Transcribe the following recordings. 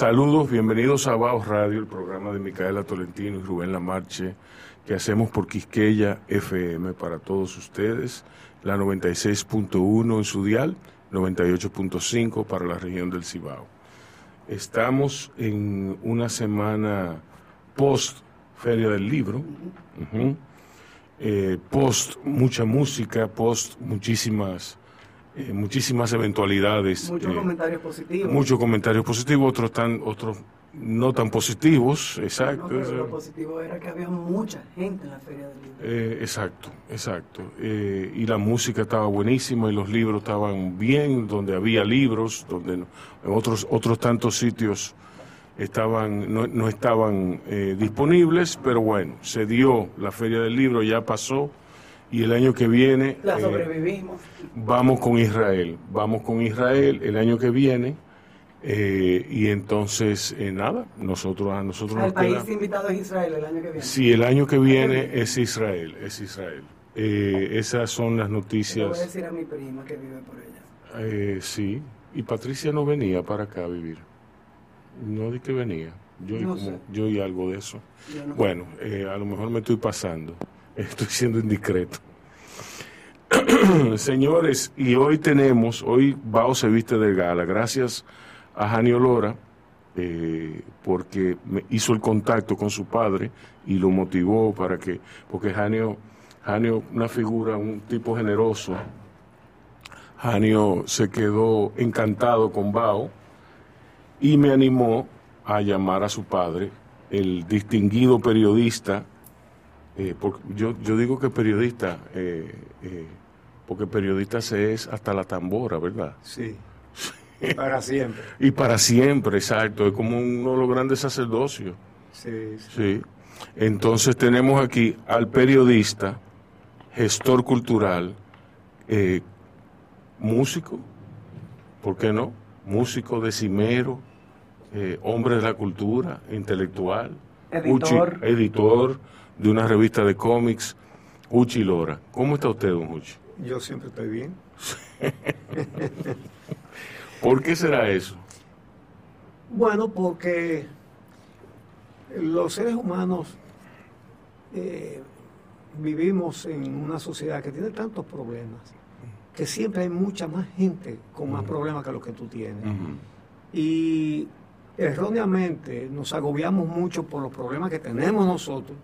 Saludos, bienvenidos a Baos Radio, el programa de Micaela Tolentino y Rubén Lamarche que hacemos por Quisqueya FM para todos ustedes, la 96.1 en su dial, 98.5 para la región del Cibao. Estamos en una semana post Feria del Libro, eh, post mucha música, post muchísimas eh, muchísimas eventualidades. Muchos eh, comentarios positivos. Muchos comentarios positivos, otros tan, otros no tan positivos, exacto. lo positivo era que había mucha gente en la Feria del Libro. Eh, exacto, exacto. y la música estaba buenísima y los libros estaban bien, donde había libros, donde en otros, otros tantos sitios estaban, no, no estaban disponibles, pero bueno, se dio la Feria del Libro, ya pasó y el año que viene... La eh, sobrevivimos. vamos con Israel, vamos con Israel el año que viene. Eh, y entonces, eh, nada, nosotros a nosotros... El país invitado es Israel el año que viene. Sí, el año que viene es Israel, es Israel. esas son las noticias. voy a decir a mi prima que vive por ella. sí, y Patricia no venía para acá a vivir. No di que venía. Yo, yo oí algo de eso. Bueno, a lo mejor me estoy pasando. Estoy siendo indiscreto. Señores, y hoy tenemos, hoy Bao se viste de gala, gracias a Janio Lora, eh, porque me hizo el contacto con su padre y lo motivó para que, porque Janio, Janio, una figura, un tipo generoso, Janio se quedó encantado con Bao y me animó a llamar a su padre, el distinguido periodista eh, porque yo, yo digo que periodista, eh, eh, porque periodista se es hasta la tambora, ¿verdad? Sí. para siempre. y para siempre, exacto. Es como uno de los grandes sacerdocios. Sí, sí. Entonces tenemos aquí al periodista, gestor cultural, músico, ¿por qué no? Músico, decimero, hombre de la cultura, intelectual, editor, editor de una revista de cómics, Uchi Lora. ¿Cómo está usted, don Uchi? Yo siempre estoy bien. ¿Por qué será eso? Bueno, porque los seres humanos eh, vivimos en una sociedad que tiene tantos problemas, que siempre hay mucha más gente con más problemas que los que tú tienes. Y erróneamente nos agobiamos mucho por los problemas que tenemos nosotros.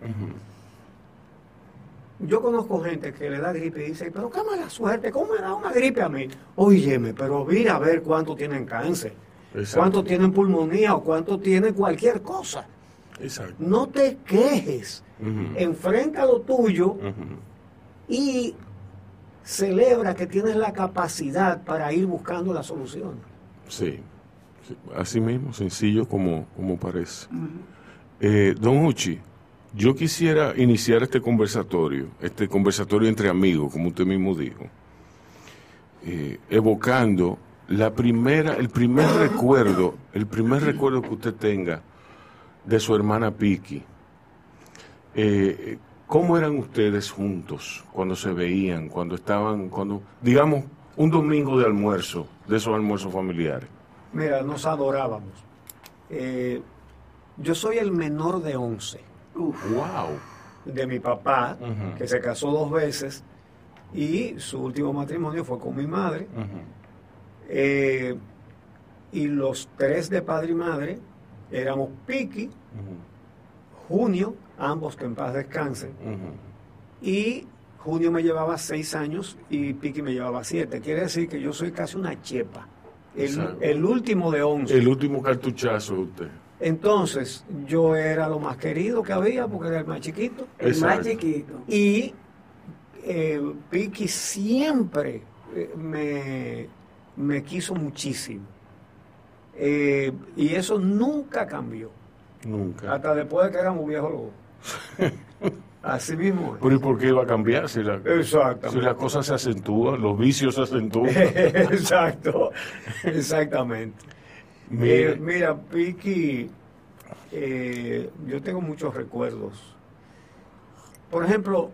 Yo conozco gente que le da gripe y dice, pero qué mala suerte, ¿cómo me da una gripe a mí? Óyeme, pero mira a ver cuánto tienen cáncer, cuánto tienen pulmonía o cuánto tienen cualquier cosa. No te quejes, enfrenta lo tuyo y celebra que tienes la capacidad para ir buscando la solución. Sí. Así mismo, sencillo como, como parece. Eh, don Uchi, yo quisiera iniciar este conversatorio, este conversatorio entre amigos, como usted mismo dijo, eh, evocando la primera, el primer recuerdo, el primer recuerdo que usted tenga de su hermana Piki. Eh, ¿Cómo eran ustedes juntos cuando se veían, cuando estaban, cuando, digamos, un domingo de almuerzo, de esos almuerzos familiares? Mira, nos adorábamos. Eh, yo soy el menor de 11. ¡Wow! De mi papá, que se casó dos veces, y su último matrimonio fue con mi madre. Eh, y los tres de padre y madre éramos Piki, Junio, ambos que en paz descansen, y Junio me llevaba seis años y Piki me llevaba siete. Quiere decir que yo soy casi una chepa. El, último de 11. El último cartuchazo de usted. Entonces, yo era lo más querido que había porque era el más chiquito. El más chiquito. Y eh, Piki siempre eh, me, quiso muchísimo. Eh, y eso nunca cambió. Nunca. Hasta después de que éramos viejos los Así mismo. Pero ¿y por qué iba a cambiar si, la, si las cosas se acentúan, los vicios se acentúan? Exacto, exactamente. Mira, mira Piki, eh, yo tengo muchos recuerdos. Por ejemplo,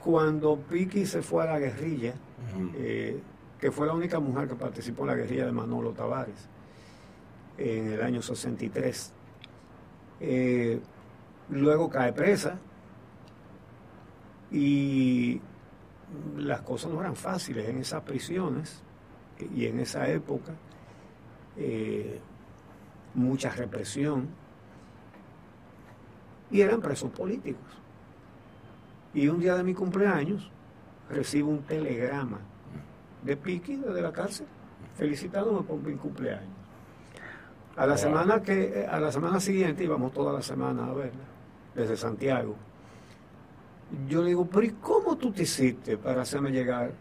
cuando Piki se fue a la guerrilla, eh, que fue la única mujer que participó en la guerrilla de Manolo Tavares, en el año 63. Eh, luego cae presa y las cosas no eran fáciles en esas prisiones y en esa época. Eh, mucha represión y eran presos políticos. Y un día de mi cumpleaños recibo un telegrama de Piqui desde la cárcel felicitándome por mi cumpleaños. A la semana que a la semana siguiente íbamos toda la semana a verla desde Santiago. Yo le digo, pero ¿y cómo tú te hiciste para hacerme llegar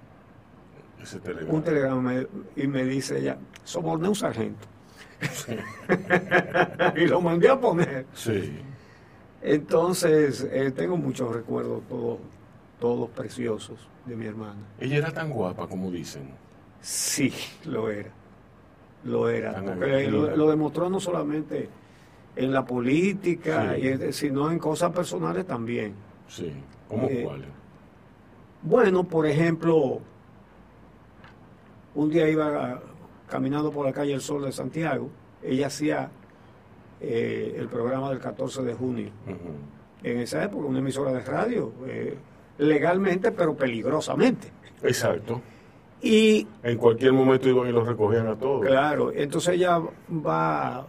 un telegrama? Y me dice ella, soborné un sargento. y lo mandé a poner. Sí. Entonces, eh, tengo muchos recuerdos, todos, todos preciosos, de mi hermana. ¿Ella era tan guapa como dicen? Sí, lo era. Lo era. lo, demostró no solamente en la política, sino en cosas personales también. Sí. ¿Cómo eh, cuáles? Bueno, por ejemplo, un día iba caminando por la calle El Sol de Santiago, ella hacía eh, el programa del 14 de junio. En esa época, una emisora de radio, eh, legalmente, pero peligrosamente. Exacto. Y en cualquier momento iban y los recogían a todos. Claro, entonces ella va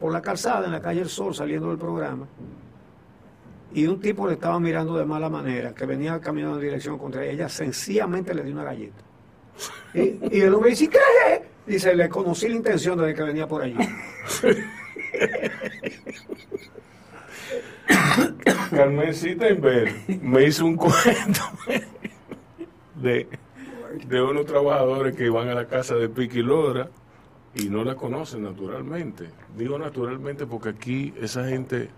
por la calzada en la calle El Sol saliendo del programa y un tipo le estaba mirando de mala manera que venía caminando en dirección contra ella, sencillamente le dio una galleta. Y, y el hombre dice, ¿qué? Dice, le conocí la intención desde que venía por allí. Carmencita Inver me hizo un cuento de, de unos trabajadores que iban a la casa de Piqui Lora y no la conocen naturalmente. Digo naturalmente porque aquí esa gente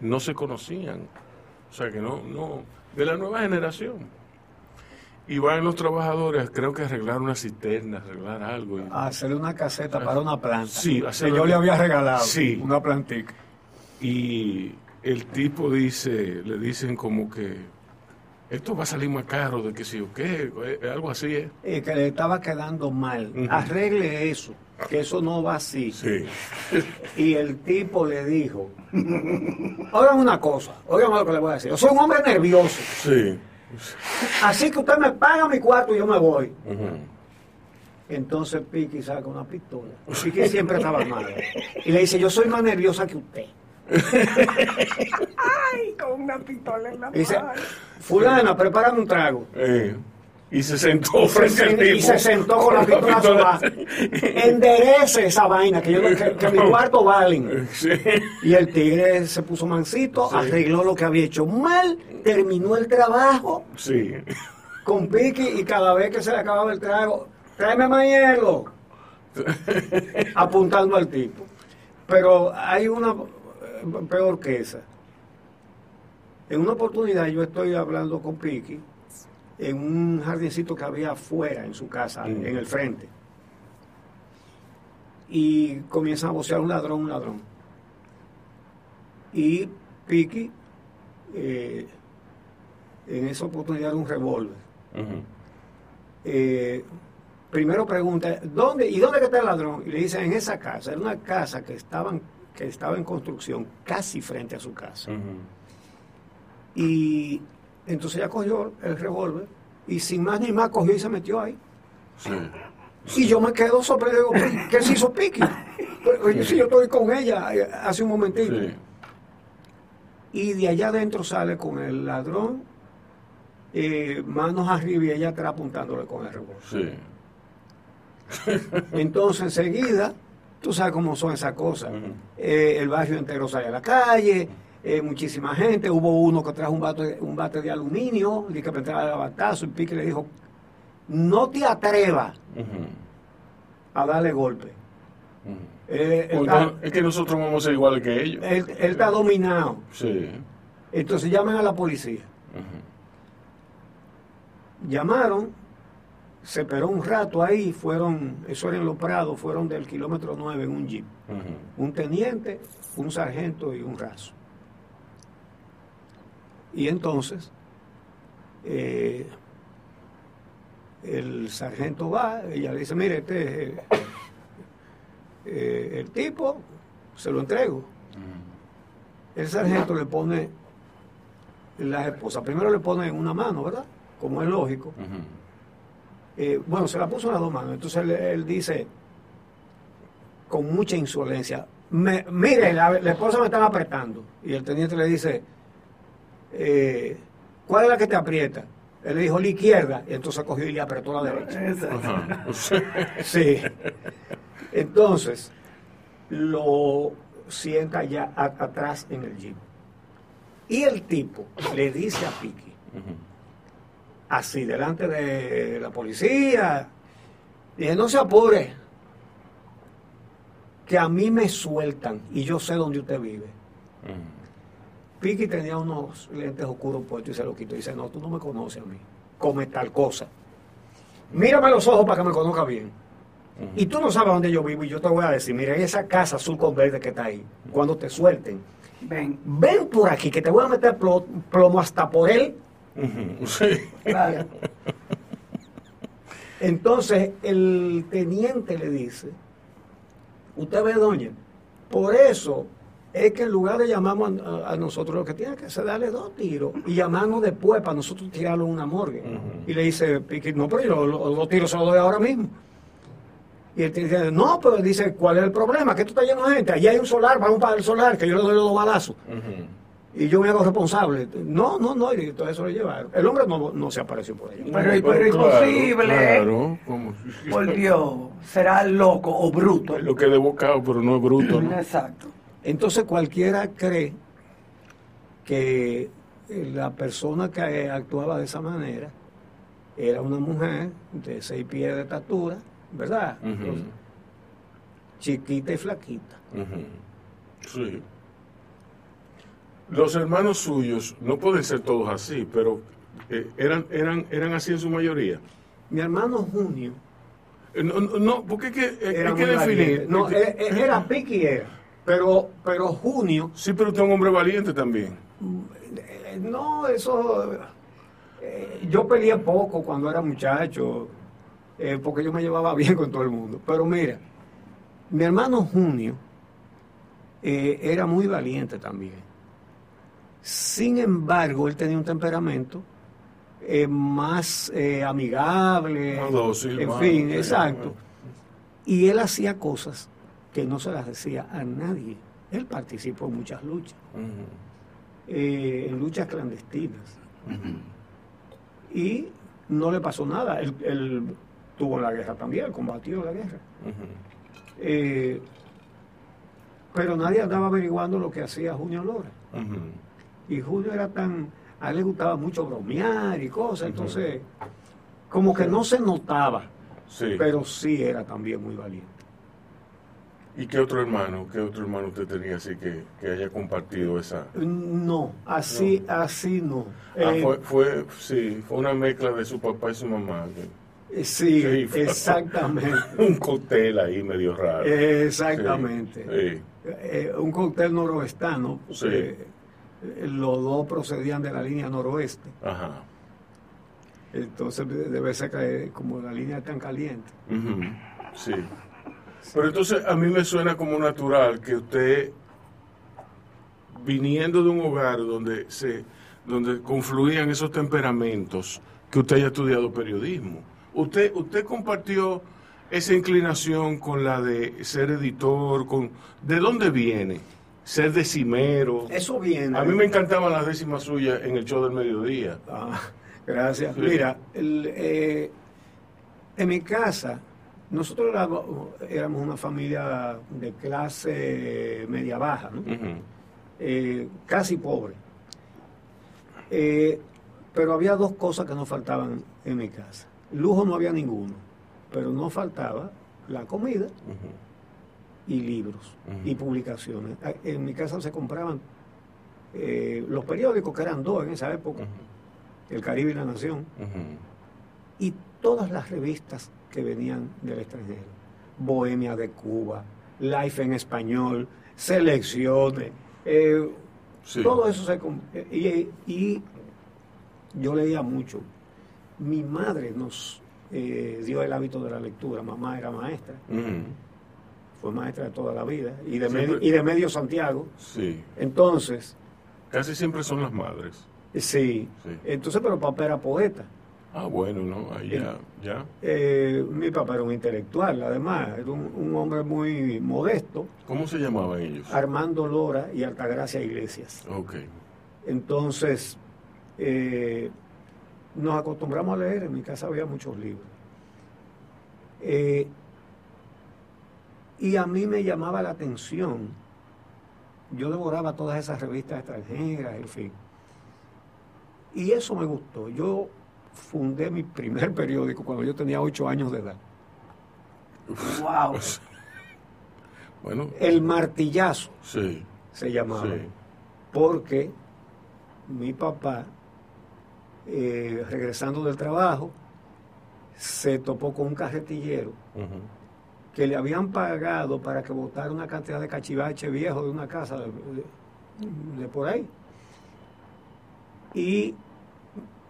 no se conocían. O sea que no, no, de la nueva generación. Y van los trabajadores, creo que arreglar una cisterna, arreglar algo. A hacerle una caseta para una planta. Sí, que yo le había regalado sí. una plantica. Y el tipo dice, le dicen como que esto va a salir más caro de que si o qué, eh, algo así es. Eh, que le estaba quedando mal. Arregle eso, que eso no va así. Sí. Y el tipo le dijo, oigan una cosa, oigan lo que le voy a decir. Yo soy un hombre nervioso. Sí. Así que usted me paga mi cuarto y yo me voy. Entonces Piqui saca una pistola. Piqui siempre estaba mal. Y le dice, yo soy más nerviosa que usted. Ay, con una pistola en la mano. Dice, fulana, prepárame un trago. Eh. Y se sentó frente al tipo. Y se sentó con la pistola Enderece esa vaina, que, yo, que, mi cuarto valen. Y el tigre se puso mansito, arregló lo que había hecho mal, terminó el trabajo. Sí. Con pique y cada vez que se le acababa el trago, tráeme más hielo. apuntando al tipo. Pero hay una peor que esa. En una oportunidad yo estoy hablando con Piqui en un jardincito que había afuera en su casa, mm. en el frente. Y comienza a vocear un ladrón, un ladrón. Y Piki, eh, en esa oportunidad, un revólver. Eh, primero pregunta, ¿dónde, ¿y dónde está el ladrón? Y le dice, en esa casa. Era una casa que, estaban, que estaba en construcción, casi frente a su casa. Y entonces ella cogió el revólver y sin más ni más cogió y se metió ahí. Y yo me quedo sorprendido, ¿qué se hizo Piqui? Pues, si yo estoy con ella eh, hace un momentito. Y de allá adentro sale con el ladrón, eh, manos arriba y ella atrás apuntándole con el revólver. Entonces enseguida, tú sabes cómo son esas cosas. Eh, el barrio entero sale a la calle eh, muchísima gente. Hubo uno que trajo un bate, un bate de aluminio, y que pensaba de batazo, y Pique le dijo, no te atrevas a darle golpe. Eh, es que nosotros vamos a ser iguales que ellos. Él, está dominado. Sí. Entonces llaman a la policía. Llamaron, se esperó un rato ahí, fueron, eso era en Los Prados, fueron del kilómetro 9 en un jeep. Un teniente, un sargento y un raso. Y entonces eh, el sargento va, ella le dice, mire, este, eh, el tipo, se lo entrego. El sargento le pone la esposa, primero le pone en una mano, ¿verdad? Como es lógico. Eh, bueno, se la puso en las dos manos. Entonces él, él dice, con mucha insolencia, me- mire, la, la esposa me están apretando. Y el teniente le dice, eh, ¿cuál es la que te aprieta? Él le dijo la izquierda, y entonces cogió y le apretó la derecha. Sí. Entonces, lo sienta ya a- atrás en el jeep. Y el tipo le dice a Piki, así, delante de la policía, dije, no se apure, que a mí me sueltan y yo sé dónde usted vive. Piki tenía unos lentes oscuros puestos y se lo quitó y dice, no, tú no me conoces a mí, come tal cosa. Mírame los ojos para que me conozca bien. Y tú no sabes dónde yo vivo y yo te voy a decir, mira, esa casa azul con verde que está ahí, cuando te suelten, Ven. ven por aquí que te voy a meter plo- plomo hasta por él. Sí. Claro. Entonces el teniente le dice, usted ve, doña, por eso es que en lugar de llamarnos a, a nosotros, lo que tiene que hacer es darle dos tiros y llamarnos después para nosotros tirarlo en una morgue. Y le dice, no, pero yo los los dos tiros se los doy ahora mismo. Y teniente dice, no, pero dice, ¿cuál es el problema? Que tú estás lleno de gente, allí hay un solar, vamos para el solar, que yo le doy los dos balazos. Ujú. Y yo me hago responsable. No, no, no, y todo eso lo llevaron. El hombre no, no se apareció por allá. Pero- pero claro, imposible. Claro, como- Por Dios, será loco o bruto. Lo que de bocado, pero no es bruto, ¿no? Exacto. Entonces cualquiera cree que la persona que actuaba de esa manera era una mujer de seis pies de estatura, ¿verdad? Entonces, chiquita y flaquita. Sí. Los hermanos suyos no pueden ser todos así, pero eh, eran, eran, eran así en su mayoría. Mi hermano Junio Eh, No, no, porque hay que, eh, hay que definir. No, era piqui era, pero, pero Junio Sí, pero usted es un hombre valiente también. Eh, No, eso. eh, yo peleé poco cuando era muchacho, eh, porque yo me llevaba bien con todo el mundo. Pero mira, mi hermano Junio eh, era muy valiente también. Sin embargo, él tenía un temperamento eh, más eh, amigable. Más dócil, en más- fin, exacto. Y él hacía cosas que no se las decía a nadie. Él participó en muchas luchas eh, en luchas clandestinas. Y no le pasó nada. Él, él tuvo la guerra también, combatió la guerra. Eh, pero nadie andaba averiguando lo que hacía Junio Lora. Y Junio era tan... A él le gustaba mucho bromear y cosas, entonces como que no se notaba, Sí. pero sí era también muy valiente. ¿Y qué otro hermano, qué otro hermano usted tenía así que, que haya compartido esa? No, así, así no. Ah, Eh, fue, fue, sí, fue una mezcla de su papá y su mamá. eh, sí, Sí, fue- exactamente. Un cóctel ahí medio raro. Exactamente. Sí, Eh, un cóctel noroestano, Sí. los dos procedían de la línea noroeste. Ajá. Entonces de- debe ser que como la línea es tan caliente. Sí. Pero entonces a mí me suena como natural que usted, viniendo de un hogar donde se donde confluían esos temperamentos, que usted haya estudiado periodismo. Usted, usted compartió esa inclinación con la de ser editor, con ¿de dónde viene? Ser decimero. Eso viene. A mí me encantaban las décimas suyas en el show del mediodía. Ah, gracias. Sí. Mira, el, eh, en mi casa, nosotros éramos, una familia de clase media baja. Eh, casi pobre. Eh, pero había dos cosas que no faltaban en mi casa. Lujo no había ninguno, pero no faltaba la comida y libros y publicaciones. Ah, En mi casa se compraban eh, los periódicos, que eran dos en esa época. El Caribe y La Nación, y todas las revistas que venían del extranjero. Bohemia de Cuba, Life en Español, Selecciones, eh, Sí. todo eso se... Y, y yo leía mucho. Mi madre nos eh, dio el hábito de la lectura, mamá era maestra. Ujú. fue maestra de toda la vida, y de, Siempre- medio, y de medio Santiago. Sí. Entonces, Casi siempre son las madres. sí, Sí. entonces, pero papá era poeta. Ah, bueno, ¿no? Ahí ya, ya. Eh, mi papá era un intelectual, además, era un, un hombre muy modesto, ¿Cómo se llamaban ellos? Armando Lora y Altagracia Iglesias. Ok. Entonces, eh, nos acostumbramos a leer, en mi casa había muchos libros. Eh, y a mí me llamaba la atención, yo devoraba todas esas revistas extranjeras, en fin. Y eso me gustó. Yo fundé mi primer periódico cuando yo tenía ocho años de edad. Wow. Bueno, El Martillazo sí, se llamaba. sí. porque mi papá, eh, regresando del trabajo, se topó con un carretillero que le habían pagado para que botara una cantidad de cachivache viejo de una casa de, de- de por ahí. Y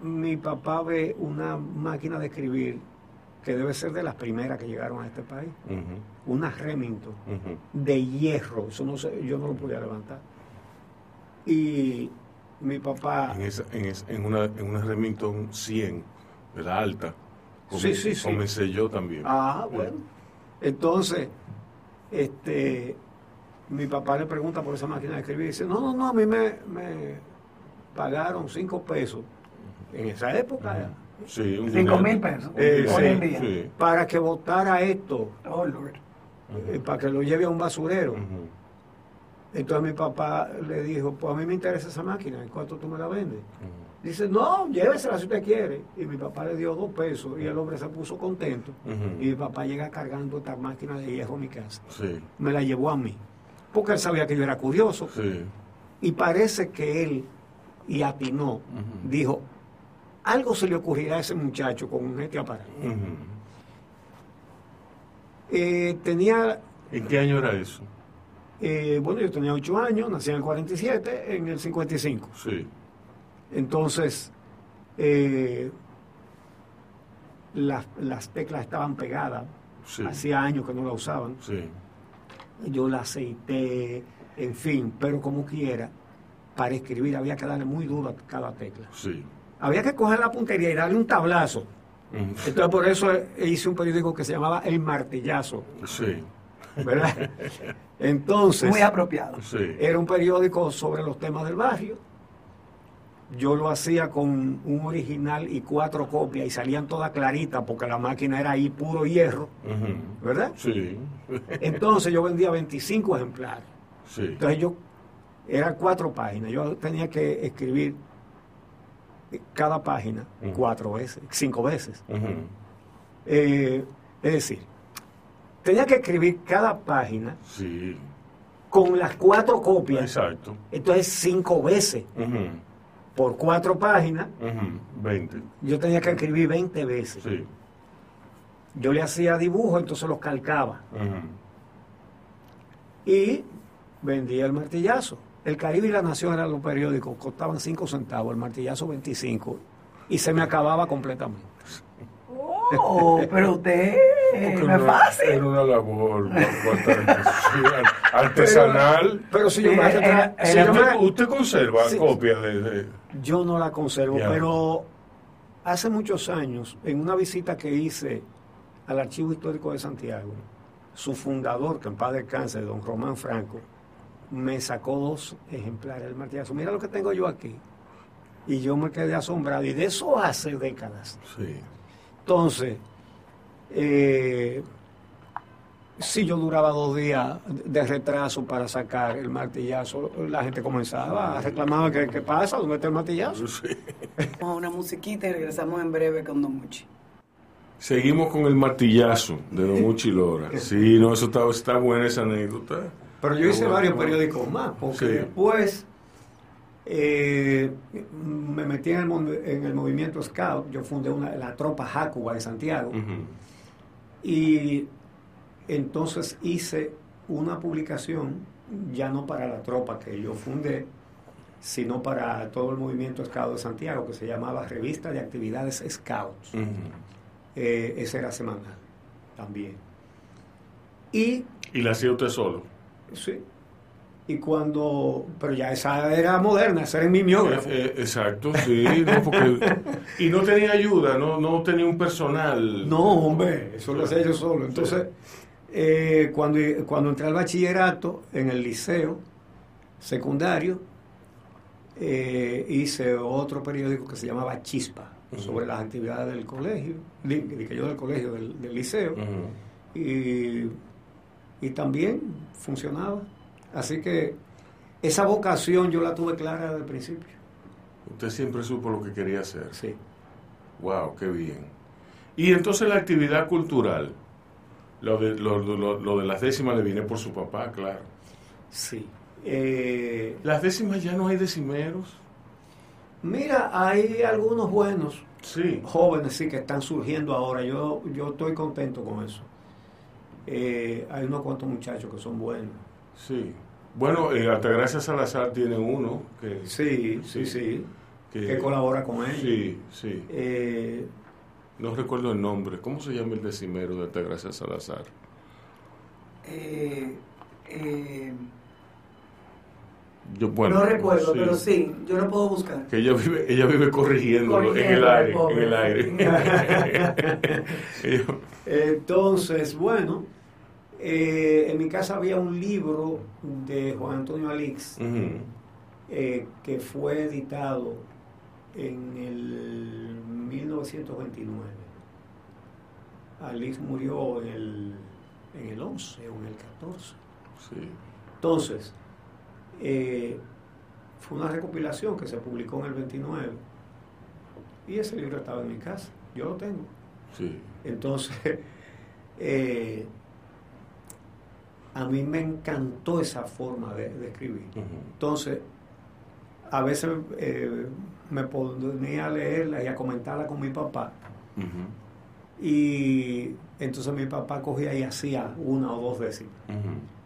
mi papá ve una máquina de escribir que debe ser de las primeras que llegaron a este país, una Remington de hierro, eso no sé, yo no lo podía levantar. Y mi papá, En, esa, en, esa- en una, en una Remington 100, de la alta. Sí, sí, sí. Comencé yo también. ah, bueno, entonces, este, mi papá le pregunta por esa máquina de escribir y dice, no, no, no, a mí me, me pagaron cinco pesos en esa época Sí, un Cinco dinero. mil pesos. Eh, hoy sí, en día. Sí. para que votara esto, Oh, Lord. eh, para que lo lleve a un basurero. Entonces mi papá le dijo, pues a mí me interesa esa máquina, ¿en cuánto tú me la vendes? Dice, no, llévesela si usted quiere. Y mi papá le dio dos pesos y el hombre se puso contento. Y mi papá llega cargando esta máquina de hierro a mi casa. Sí, Me la llevó a mí. Porque él sabía que yo era curioso. sí. Y parece que él, y atinó, dijo, algo se le ocurrirá a ese muchacho con este aparato. Eh, tenía, ¿En qué año era eso? eh, bueno, yo tenía ocho años, nací en el 47, en el 55. Sí. Entonces, eh, las, las teclas estaban pegadas. Sí. Hacía años que no la usaban. Sí. Yo la aceité, en fin, pero como quiera, para escribir había que darle muy duro a cada tecla. Sí. Había que coger la puntería y darle un tablazo. Entonces, por eso hice un periódico que se llamaba El Martillazo, Sí. ¿verdad? Entonces, Muy apropiado. Sí. era un periódico sobre los temas del barrio. Yo lo hacía con un original y cuatro copias y salían todas claritas porque la máquina era ahí puro hierro. ¿verdad? Sí. Entonces yo vendía 25 ejemplares. Sí. Entonces yo, eran cuatro páginas, yo tenía que escribir cada página cuatro veces, cinco veces. Eh, es decir, tenía que escribir cada página Sí. con las cuatro copias, Exacto. entonces cinco veces por cuatro páginas, Ujú. 20. yo tenía que escribir 20 veces. Sí. Yo le hacía dibujos, entonces los calcaba y vendía el martillazo. El Caribe y la Nación eran los periódicos, costaban 5 centavos, el martillazo 25 y se me acababa completamente. Oh, pero usted eh, Porque no es fácil. Era una labor artesanal. Pero si yo me era- era- si yo ¿Usted, me- usted conserva Sí. copia de, de- Yo no la conservo, Ya. pero hace muchos años, en una visita que hice al Archivo Histórico de Santiago, su fundador, que en paz descanse, don Román Franco, me sacó dos ejemplares del martillazo. Mira lo que tengo yo aquí. Y yo me quedé asombrado, y de eso hace décadas. Sí. Entonces, eh, si yo duraba dos días de retraso para sacar el martillazo, la gente comenzaba a reclamar que qué pasa, ¿dónde está el martillazo? Sí. Vamos a una musiquita y regresamos en breve con Don Muchi. Seguimos con el martillazo de Don Uchi Lora. Sí, no, eso está, está buena esa anécdota. Pero yo hice varios periódicos más, porque Sí. después eh, me metí en el, mon- en el movimiento Scout, yo fundé una, la tropa Jacuba de Santiago, y entonces hice una publicación, ya no para la tropa que yo fundé, sino para todo el movimiento Scout de Santiago, que se llamaba Revista de Actividades Scouts. Eh, ese era semanal también. Y ¿Y la hacía usted solo? Sí. Y cuando, pero ya esa era moderna, esa era mimeógrafo. Eh, eh, exacto, sí, no, porque, y no tenía ayuda, no, no tenía un personal. No, hombre, eso lo hacía yo solo. Entonces, eh, cuando, cuando entré al bachillerato en el liceo secundario, eh, hice otro periódico que se llamaba Chispa, sobre las actividades del colegio, de, que yo del colegio, del, del liceo, y, y también funcionaba. Así que esa vocación yo la tuve clara desde el principio. Usted siempre supo lo que quería hacer. Sí. Wow, qué bien. Y entonces la actividad cultural, lo de, lo, lo- lo de las décimas le viene por su papá, claro. Sí. Eh, Las décimas ya no hay decimeros. mira, hay algunos buenos Sí. jóvenes sí que están surgiendo ahora. Yo, yo estoy contento con eso. Eh, hay unos cuantos muchachos que son buenos. Sí. Bueno, eh, Altagracia Salazar tiene uno que, Sí, Sí. sí, sí. que, Que colabora con ellos. Sí, sí. Eh, No recuerdo el nombre. ¿Cómo se llama el decimero de Altagracia Salazar? Eh, eh, Yo, bueno, no recuerdo, pero sí, yo lo puedo buscar. Que ella vive, ella vive corrigiéndolo en el Corrigiendo, aire, pobre. en el aire. Entonces, bueno, eh, en mi casa había un libro de Juan Antonio Alix eh, que fue editado en el 1929. Alix murió en el, en el 11 o en el 14. Sí. Entonces, eh, fue una recopilación que se publicó en el 29 y ese libro estaba en mi casa, yo lo tengo. Sí. Entonces, a mí me encantó esa forma de, de escribir. Entonces, a veces eh, me ponía a leerla y a comentarla con mi papá. Y entonces mi papá cogía y hacía una o dos décimas.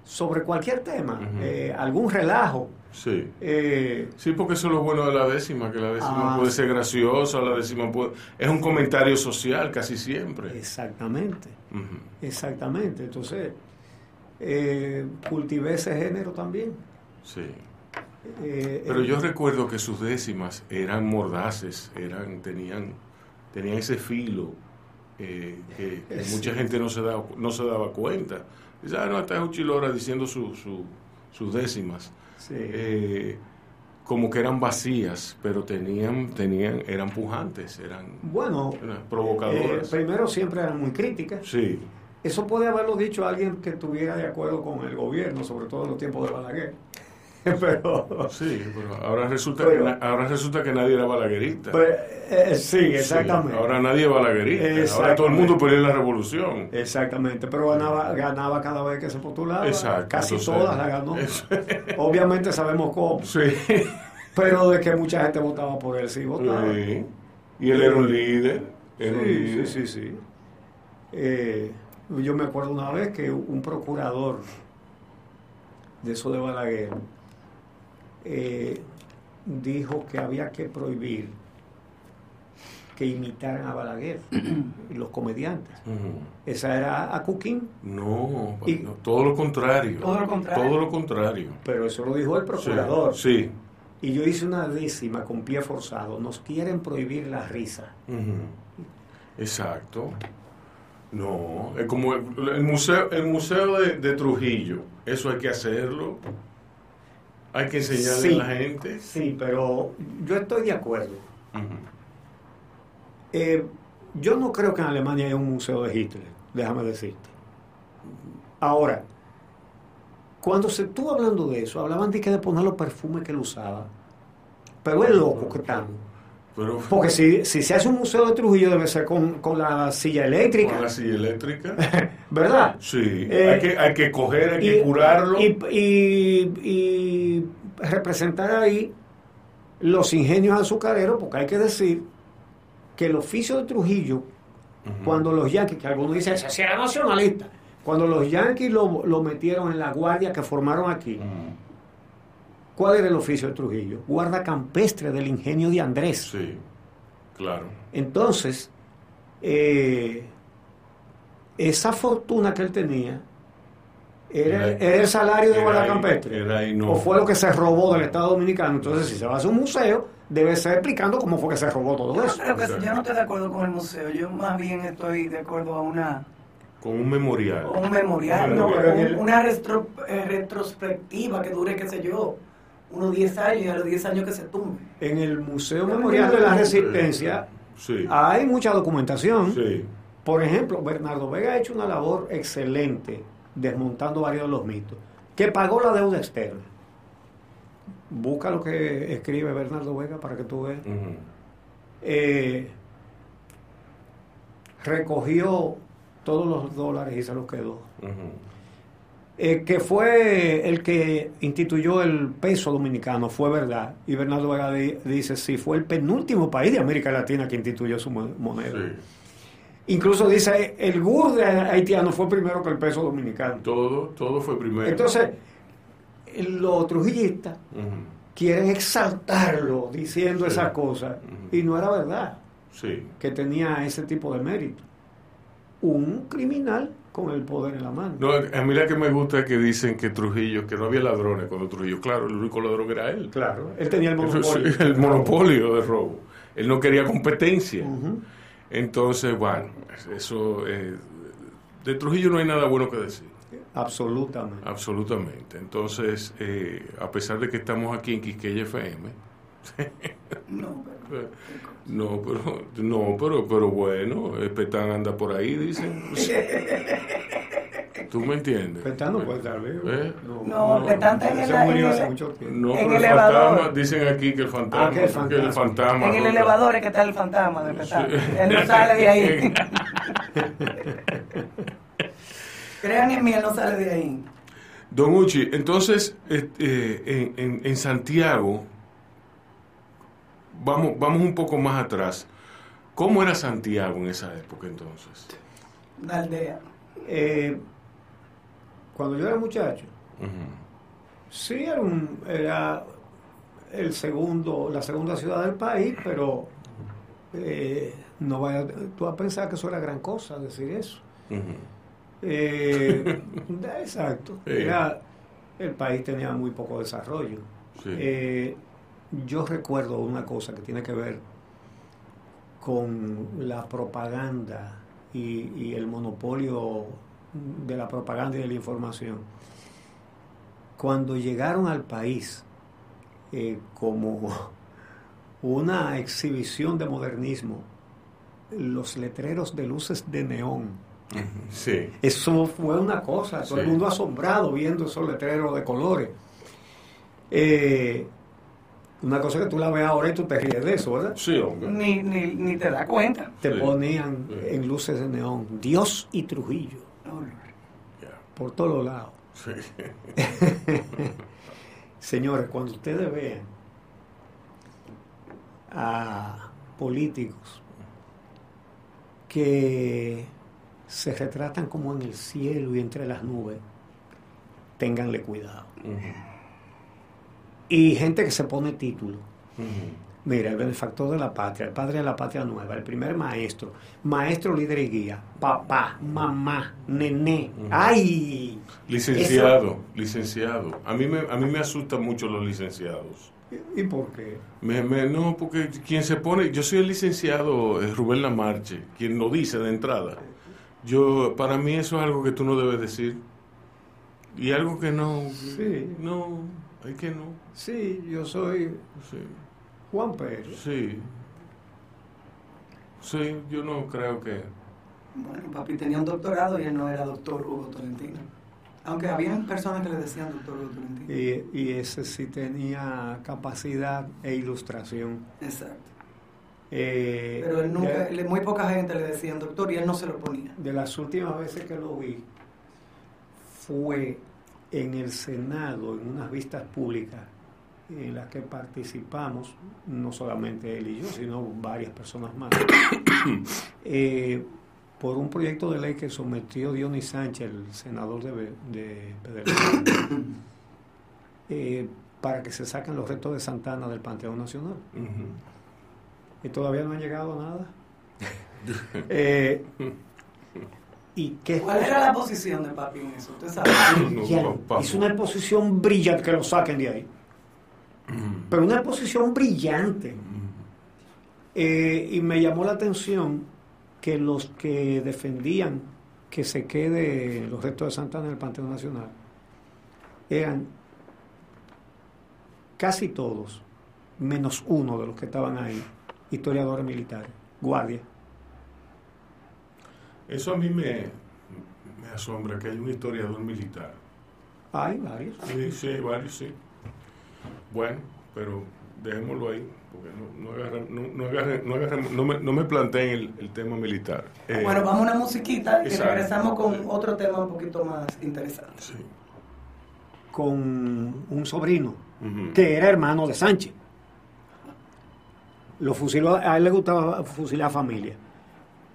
Sobre cualquier tema, eh, algún relajo. Sí. eh, Sí, porque eso es lo bueno de la décima, que la décima Ah. puede ser graciosa, la décima puede... Es un comentario social casi siempre. exactamente, exactamente. Entonces, eh, cultivé ese género también. Sí. Eh, Pero eh, yo recuerdo que sus décimas eran mordaces, eran, tenían, tenían ese filo eh, que, mucha gente no se, daba, no se daba cuenta. Dice, ah, no, está Uchilora diciendo su, su- sus décimas. sí. Eh, como que eran vacías, pero tenían, tenían, eran pujantes, eran, bueno, eran eh, provocadoras. primero siempre eran muy críticas. Sí, Eso puede haberlo dicho alguien que estuviera de acuerdo con el gobierno, sobre todo en los tiempos de Balaguer. Pero, sí, pero ahora resulta, Pero- que, ahora resulta que nadie era balaguerista. pues, eh, sí, Sí, exactamente. ahora nadie es balaguerista. Ahora todo el mundo pelea en la revolución. Exactamente, pero ganaba, ganaba cada vez que se postulaba. Exacto. Casi entonces, todas la ganó. eso- Obviamente sabemos cómo, sí. pero de que mucha gente votaba por él, sí votaba. Sí. Y él era un líder. Era un Sí, líder. sí, sí, sí. Eh, yo me acuerdo una vez que un procurador de eso de Balaguer eh, dijo que había que prohibir que imitaran a Balaguer, los comediantes. Esa era a Cuquín, No, Y- no, todo lo contrario. Todo lo contrario. Todo lo contrario. pero eso lo dijo el procurador. Sí. sí. Y yo hice una décima con pie forzado. Nos quieren prohibir la risa. Exacto. No, es como el, el museo, el museo de, de Trujillo. Eso hay que hacerlo. Hay que enseñarle Sí. a la gente. Sí, pero yo estoy de acuerdo. Eh, yo no creo que en Alemania haya un museo de Hitler, déjame decirte. Ahora, cuando se estuvo hablando de eso, hablaban de que de poner los perfumes que él usaba. Pero es loco que estamos. Pero Porque si, si se hace un museo de Trujillo debe ser con, con la silla eléctrica, con la silla eléctrica. ¿verdad? Sí, Eh, hay, que, hay que coger, hay que curarlo. Y, y- y representar ahí los ingenios azucareros, porque hay que decir que el oficio de Trujillo cuando los yanquis, que algunos dicen, sí era nacionalista, cuando los yanquis lo, lo metieron en la guardia que formaron aquí. ¿Cuál era el oficio de Trujillo? Guarda campestre del ingenio de Andrés. Sí, claro. Entonces, eh, esa fortuna que él tenía ¿Era, era el salario de ahí, campestre? era ahí, no. ¿O fue lo que se robó del Estado Dominicano? Entonces, si se va a hacer un museo, debe ser explicando cómo fue que se robó todo Yo no, eso. creo que- Exacto. yo no estoy de acuerdo con el museo, yo más bien estoy de acuerdo a una Con un memorial. un memorial, No, pero en un- una retro- eh, retrospectiva que dure, qué sé yo, unos 10 años y a los 10 años que se tumbe. En el Museo Memorial de la Resistencia Sí. hay mucha documentación. Sí. Por ejemplo, Bernardo Vega ha hecho una labor excelente desmontando varios de los mitos, que pagó la deuda externa. Busca lo que escribe Bernardo Vega para que tú veas. Eh, recogió todos los dólares y se los quedó. Ujú. Eh, que fue el que instituyó el peso dominicano, fue verdad. Y Bernardo Vega di- dice, sí, fue el penúltimo país de América Latina que instituyó su mo- moneda. Sí. Incluso dice, el GUR de haitiano fue primero que el peso dominicano. Todo, todo fue primero. Entonces, los trujillistas quieren exaltarlo diciendo Sí. esas cosas. Y no era verdad Sí. que tenía ese tipo de mérito. Un criminal con el poder en la mano. No, a mí la que me gusta es que dicen que Trujillo, que no había ladrones cuando Trujillo, claro, el único ladrón era él. Claro, él tenía el monopolio. el monopolio de robo. Él no quería competencia. Entonces, bueno, eso... eh, de Trujillo no hay nada bueno que decir. Absolutamente. Absolutamente. Entonces, eh, a pesar de que estamos aquí en Quisqueya FM, No, pero- eh, no, pero, no, pero, pero bueno, el Petán anda por ahí, dicen. ¿Tú me entiendes? Petán no puede estar vivo. ¿Eh? No, Petán está en Se el- murió en hace el- mucho tiempo. No, En pero el el fantasma, elevador. dicen aquí que el fantasma, Ah, que el fantasma. que el fantasma en el elevador es que está el fantasma de Petán. Sí. Él no sale de ahí. Crean en mí, él no sale de ahí. Don Uchi, entonces, este, en, en- en Santiago, vamos, vamos un poco más atrás. ¿Cómo era Santiago en esa época entonces? La aldea. Eh, cuando yo era muchacho, Ujú. sí era, un- era el segundo, la segunda ciudad del país, pero eh, no vaya tú a pensar que eso era gran cosa decir eso. Eh, exacto. Era- el país tenía muy poco desarrollo. Sí. Yo recuerdo una cosa que tiene que ver con la propaganda y, y el monopolio de la propaganda y de la información. Cuando llegaron al país eh, como una exhibición de modernismo, los letreros de luces de neón. Sí. eso fue una cosa, todo el mundo asombrado viendo esos letreros de colores. Eh, una cosa que tú la ves ahora y tú te ríes de eso, ¿verdad? Sí, hombre. Ni, ni, ni te das cuenta. Te Sí. ponían Sí. en luces de neón, Dios y Trujillo, No, por todos lados. Sí. Señores, cuando ustedes vean a políticos que se retratan como en el cielo y entre las nubes, ténganle cuidado. Ujú. Y gente que se pone título. Mira, el benefactor de la patria, el padre de la patria nueva, el primer maestro, maestro líder y guía, papá, mamá, nené. ¡ay! Licenciado, licenciado. A mí me, a mí me asustan mucho los licenciados. ¿Y por qué? Me, me- no, porque quien se pone, yo soy el licenciado eh, Rubén Lamarche, quien lo dice de entrada. Yo, para mí eso es algo que tú no debes decir. Y algo que no, Sí. no, hay que no, Sí, yo soy sí, Juan Pérez. sí. Sí, yo no creo que... Bueno, papi tenía un doctorado y él no era doctor Hugo Tolentino. Aunque habían personas que le decían doctor Hugo Tolentino. Y, y ese sí tenía capacidad e ilustración. Exacto. Eh, Pero él nunca, de, le- muy poca gente le decían doctor y él no se lo ponía. de las últimas veces que lo vi, fue en el Senado, en unas vistas públicas en las que participamos, no solamente él y yo, sino varias personas más, eh, por un proyecto de ley que sometió Dionis Sánchez, el senador de, de Pedernales, eh, para que se saquen los restos de Santana del Panteón Nacional. Y todavía no han llegado a nada. Eh, ¿Y qué ¿Cuál era la posición de papi en eso? ¿Usted sabe? brillante. Es una exposición brillante, que lo saquen de ahí. Pero una exposición brillante. Eh, y me llamó la atención que los que defendían que se quede los restos de Santana en el Panteón Nacional eran casi todos, menos uno de los que estaban ahí, historiadores militares, guardias. Eso a mí me, me asombra, que hay un historiador militar. Hay varios. Sí, sí, hay varios, sí. Bueno, pero dejémoslo ahí, porque no, no, no, no, agarren- no, agarren- no me, no me planteen el, el tema militar. Eh, Bueno, vamos a una musiquita y Exacto. regresamos con otro tema un poquito más interesante. sí. con un sobrino que era hermano de Sánchez. Lo fusiló, a él le gustaba fusilar familia.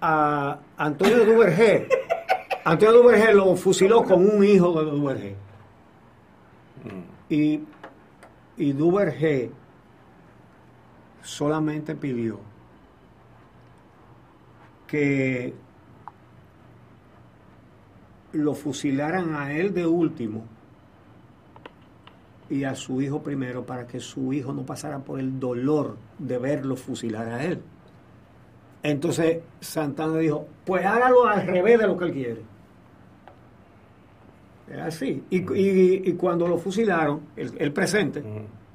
A Antonio Duvergé, Antonio Duvergé lo fusiló con un hijo de Duvergé. Y, y solamente pidió que lo fusilaran a él de último y a su hijo primero para que su hijo no pasara por el dolor de verlo fusilar a él. Entonces Santana dijo, pues hágalo al revés de lo que él quiere. Es así. Y, y- y cuando lo fusilaron, el, el presente.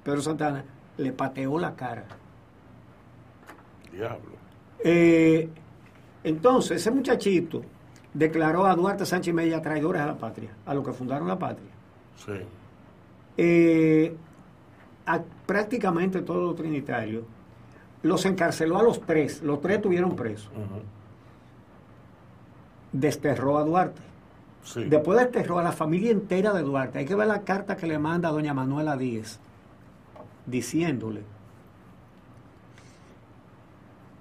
Pedro Santana, le pateó la cara. Diablo. Eh, entonces, ese muchachito declaró a Duarte Sánchez Mella traidores a la patria, a los que fundaron la patria. Sí. Eh, a prácticamente todos los trinitarios los encarceló a los tres, los tres tuvieron presos, desterró a Duarte. Sí. Después desterró a la familia entera de Duarte. Hay que ver la carta que le manda a doña Manuela Díez, diciéndole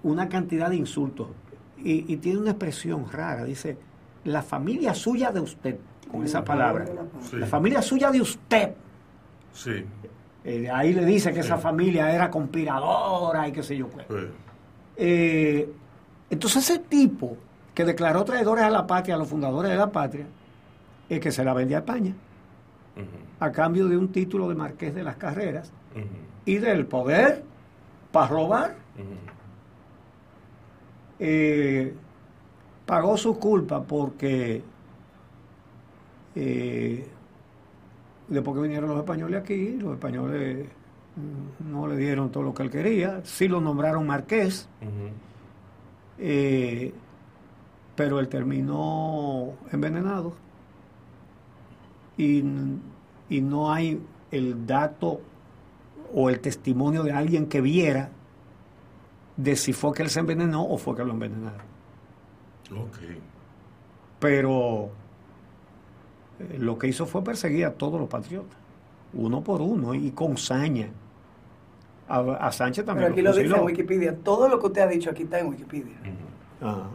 una cantidad de insultos. Y, y tiene una expresión rara, dice, la familia suya de usted, con esa palabra. Sí. La familia suya de usted. Sí. Eh, ahí le dice que Sí. esa familia era conspiradora y qué sé yo qué. Sí. Eh, entonces ese tipo que declaró traidores a la patria, a los fundadores de la patria, es que se la vendía a España a cambio de un título de marqués de las carreras y del poder para robar. Eh, pagó su culpa porque eh, después que vinieron los españoles aquí, los españoles mm, no le dieron todo lo que él quería, sí lo nombraron marqués, eh, pero él terminó envenenado y, y no hay el dato o el testimonio de alguien que viera de si fue que él se envenenó o fue que lo envenenaron. Ok. Pero lo que hizo fue perseguir a todos los patriotas, uno por uno y con saña. A, a Sánchez Pero también aquí lo dice en. Wikipedia. Todo lo que usted ha dicho aquí está en Wikipedia. Ujú. Ajá.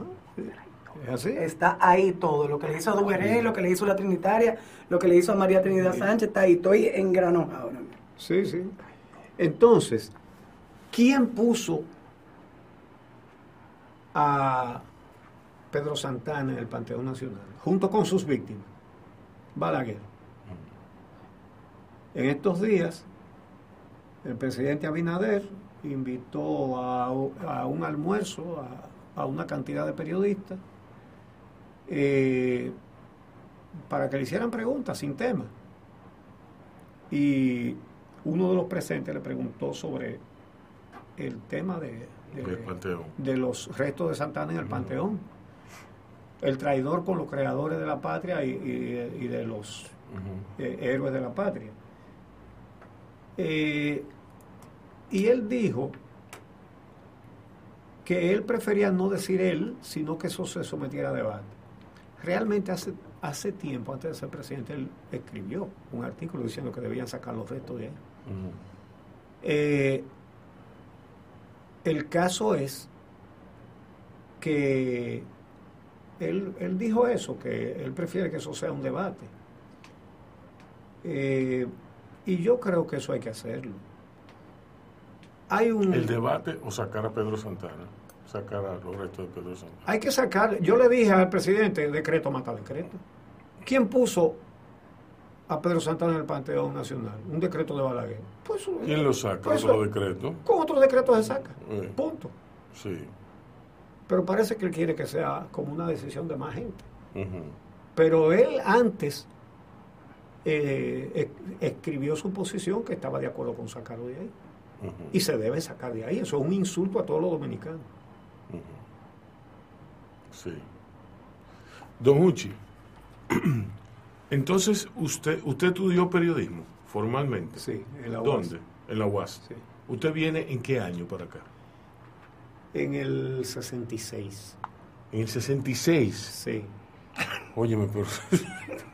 Es así. Está ahí todo. Lo que le hizo a Duvergé, lo que le hizo a la Trinitaria, lo que le hizo a María Trinidad Sánchez, está ahí. Estoy en grano ahora. mismo. Sí, sí. Entonces, ¿quién puso a Pedro Santana en el Panteón Nacional? Junto con sus víctimas. Balaguer. En estos días, el presidente Abinader invitó a, a un almuerzo a, a una cantidad de periodistas eh, para que le hicieran preguntas sin tema. Y uno de los presentes le preguntó sobre el tema de, de- los restos de Santana en el Panteón. El traidor con los creadores de la patria y, y- y de los eh, héroes de la patria. Eh, y él dijo que él prefería no decir él, sino que eso se sometiera a debate. Realmente hace, hace tiempo, antes de ser presidente, él escribió un artículo diciendo que debían sacar los restos de él. Eh, el caso es que él, él dijo eso, que él prefiere que eso sea un debate. Eh, y yo creo que eso hay que hacerlo. Hay un... El debate o sacar a Pedro Santana. sacar a los restos de Pedro Santana. Hay que sacar, yo le dije al presidente, decreto mata decreto. ¿Quién puso a Pedro Santana en el Panteón Nacional? Un decreto de Balaguer. Pues, ¿Quién lo saca? Pues, otro decreto. Con otro decreto se saca. Eh. Punto. Sí. Pero parece que él quiere que sea como una decisión de más gente. Pero él antes eh, escribió su posición que estaba de acuerdo con sacarlo de ahí. Y se debe sacar de ahí. Eso es un insulto a todos los dominicanos. Sí. Don Uchi, entonces usted usted estudió periodismo formalmente. Sí, en la UAS. ¿Dónde? En la UAS. Sí. ¿Usted viene en qué año para acá? En el 66. ¿En el 66? Sí. Óyeme, pero...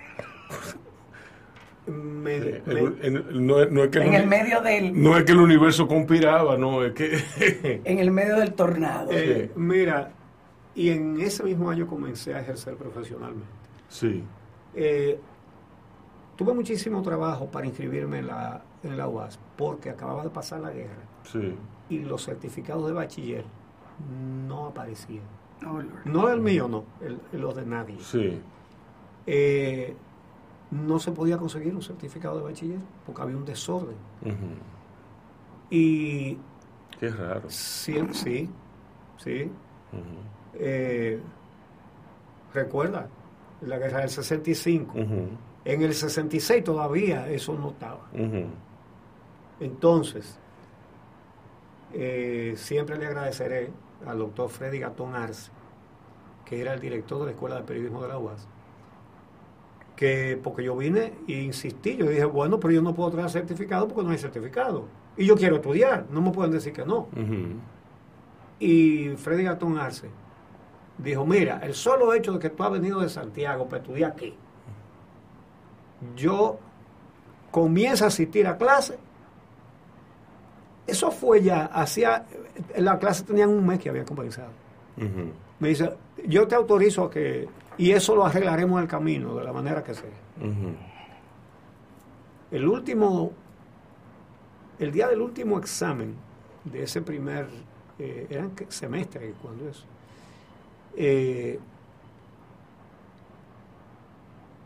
en, no, es que en el, medio del... No es que el universo conspiraba, no, es que... en el medio del tornado. Eh, mira, y en ese mismo año comencé a ejercer profesionalmente. Sí. Eh, tuve muchísimo trabajo para inscribirme en la, en la UAS, porque acababa de pasar la guerra. Sí. Y los certificados de bachiller no aparecían. no el mío, no, el, los de nadie. Sí. Eh, no se podía conseguir un certificado de bachiller porque había un desorden. Y... Qué raro. Sí, sí, sí. Eh, recuerda, la guerra del 65. En el 66 todavía eso no estaba. Entonces, eh, siempre le agradeceré al doctor Freddy Gatón Arce, que era el director de la Escuela de Periodismo de la UAS, que porque yo vine e insistí, yo dije, bueno, pero yo no puedo traer certificado porque no hay certificado. Y yo quiero estudiar, no me pueden decir que no. Y Freddy Gatón Arce dijo, mira, el solo hecho de que tú has venido de Santiago para estudiar aquí, yo comienzo a asistir a clase. Eso fue ya, hacía, la clase tenían un mes que había comenzado. Me dice, yo te autorizo a que y eso lo arreglaremos en el camino, de la manera que sea. El último, el día del último examen de ese primer, eh, eran semestre cuando eso, eh,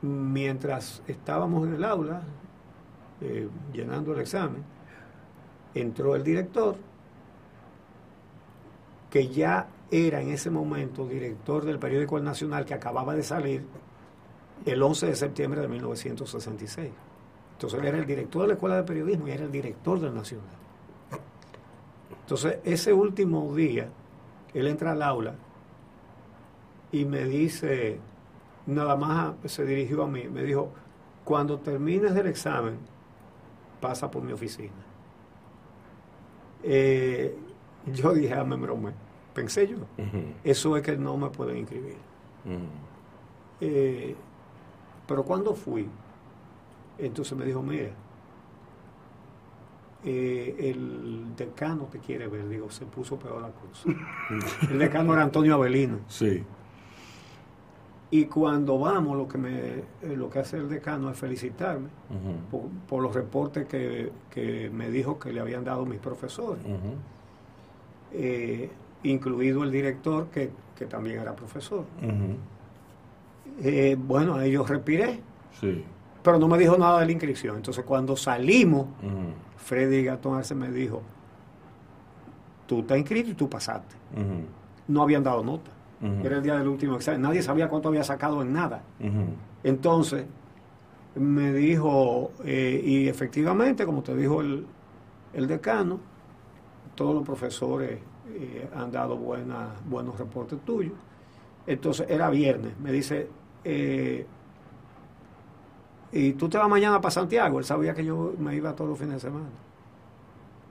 mientras estábamos en el aula, eh, llenando el examen, entró el director, que ya era en ese momento director del periódico El Nacional que acababa de salir el 11 de septiembre de 1966. Entonces él era el director de la Escuela de Periodismo y era el director del Nacional. Entonces ese último día, él entra al aula y me dice, nada más se dirigió a mí, me dijo, cuando termines el examen, pasa por mi oficina. Eh, yo dije, ah, me bromé pensé yo. Eso es que no me pueden inscribir. Eh, pero cuando fui, entonces me dijo, mira, eh, el decano te quiere ver. Digo, se puso peor la cosa. el decano era Antonio Avelino. Sí. Y cuando vamos, lo que me eh, lo que hace el decano es felicitarme por, los reportes que, que, me dijo que le habían dado mis profesores incluido el director que, también era profesor. Eh, bueno, ahí yo respiré, sí. pero no me dijo nada de la inscripción. Entonces cuando salimos, Freddy Gatón Arce me dijo, tú estás inscrito y tú pasaste. No habían dado nota. Era el día del último examen. Nadie sabía cuánto había sacado en nada. Entonces, me dijo, eh, y efectivamente, como te dijo el, el decano, todos los profesores eh, han dado buena, buenos reportes tuyos. Entonces era viernes, me dice, eh, ¿y tú te vas mañana para Santiago? Él sabía que yo me iba todos los fines de semana.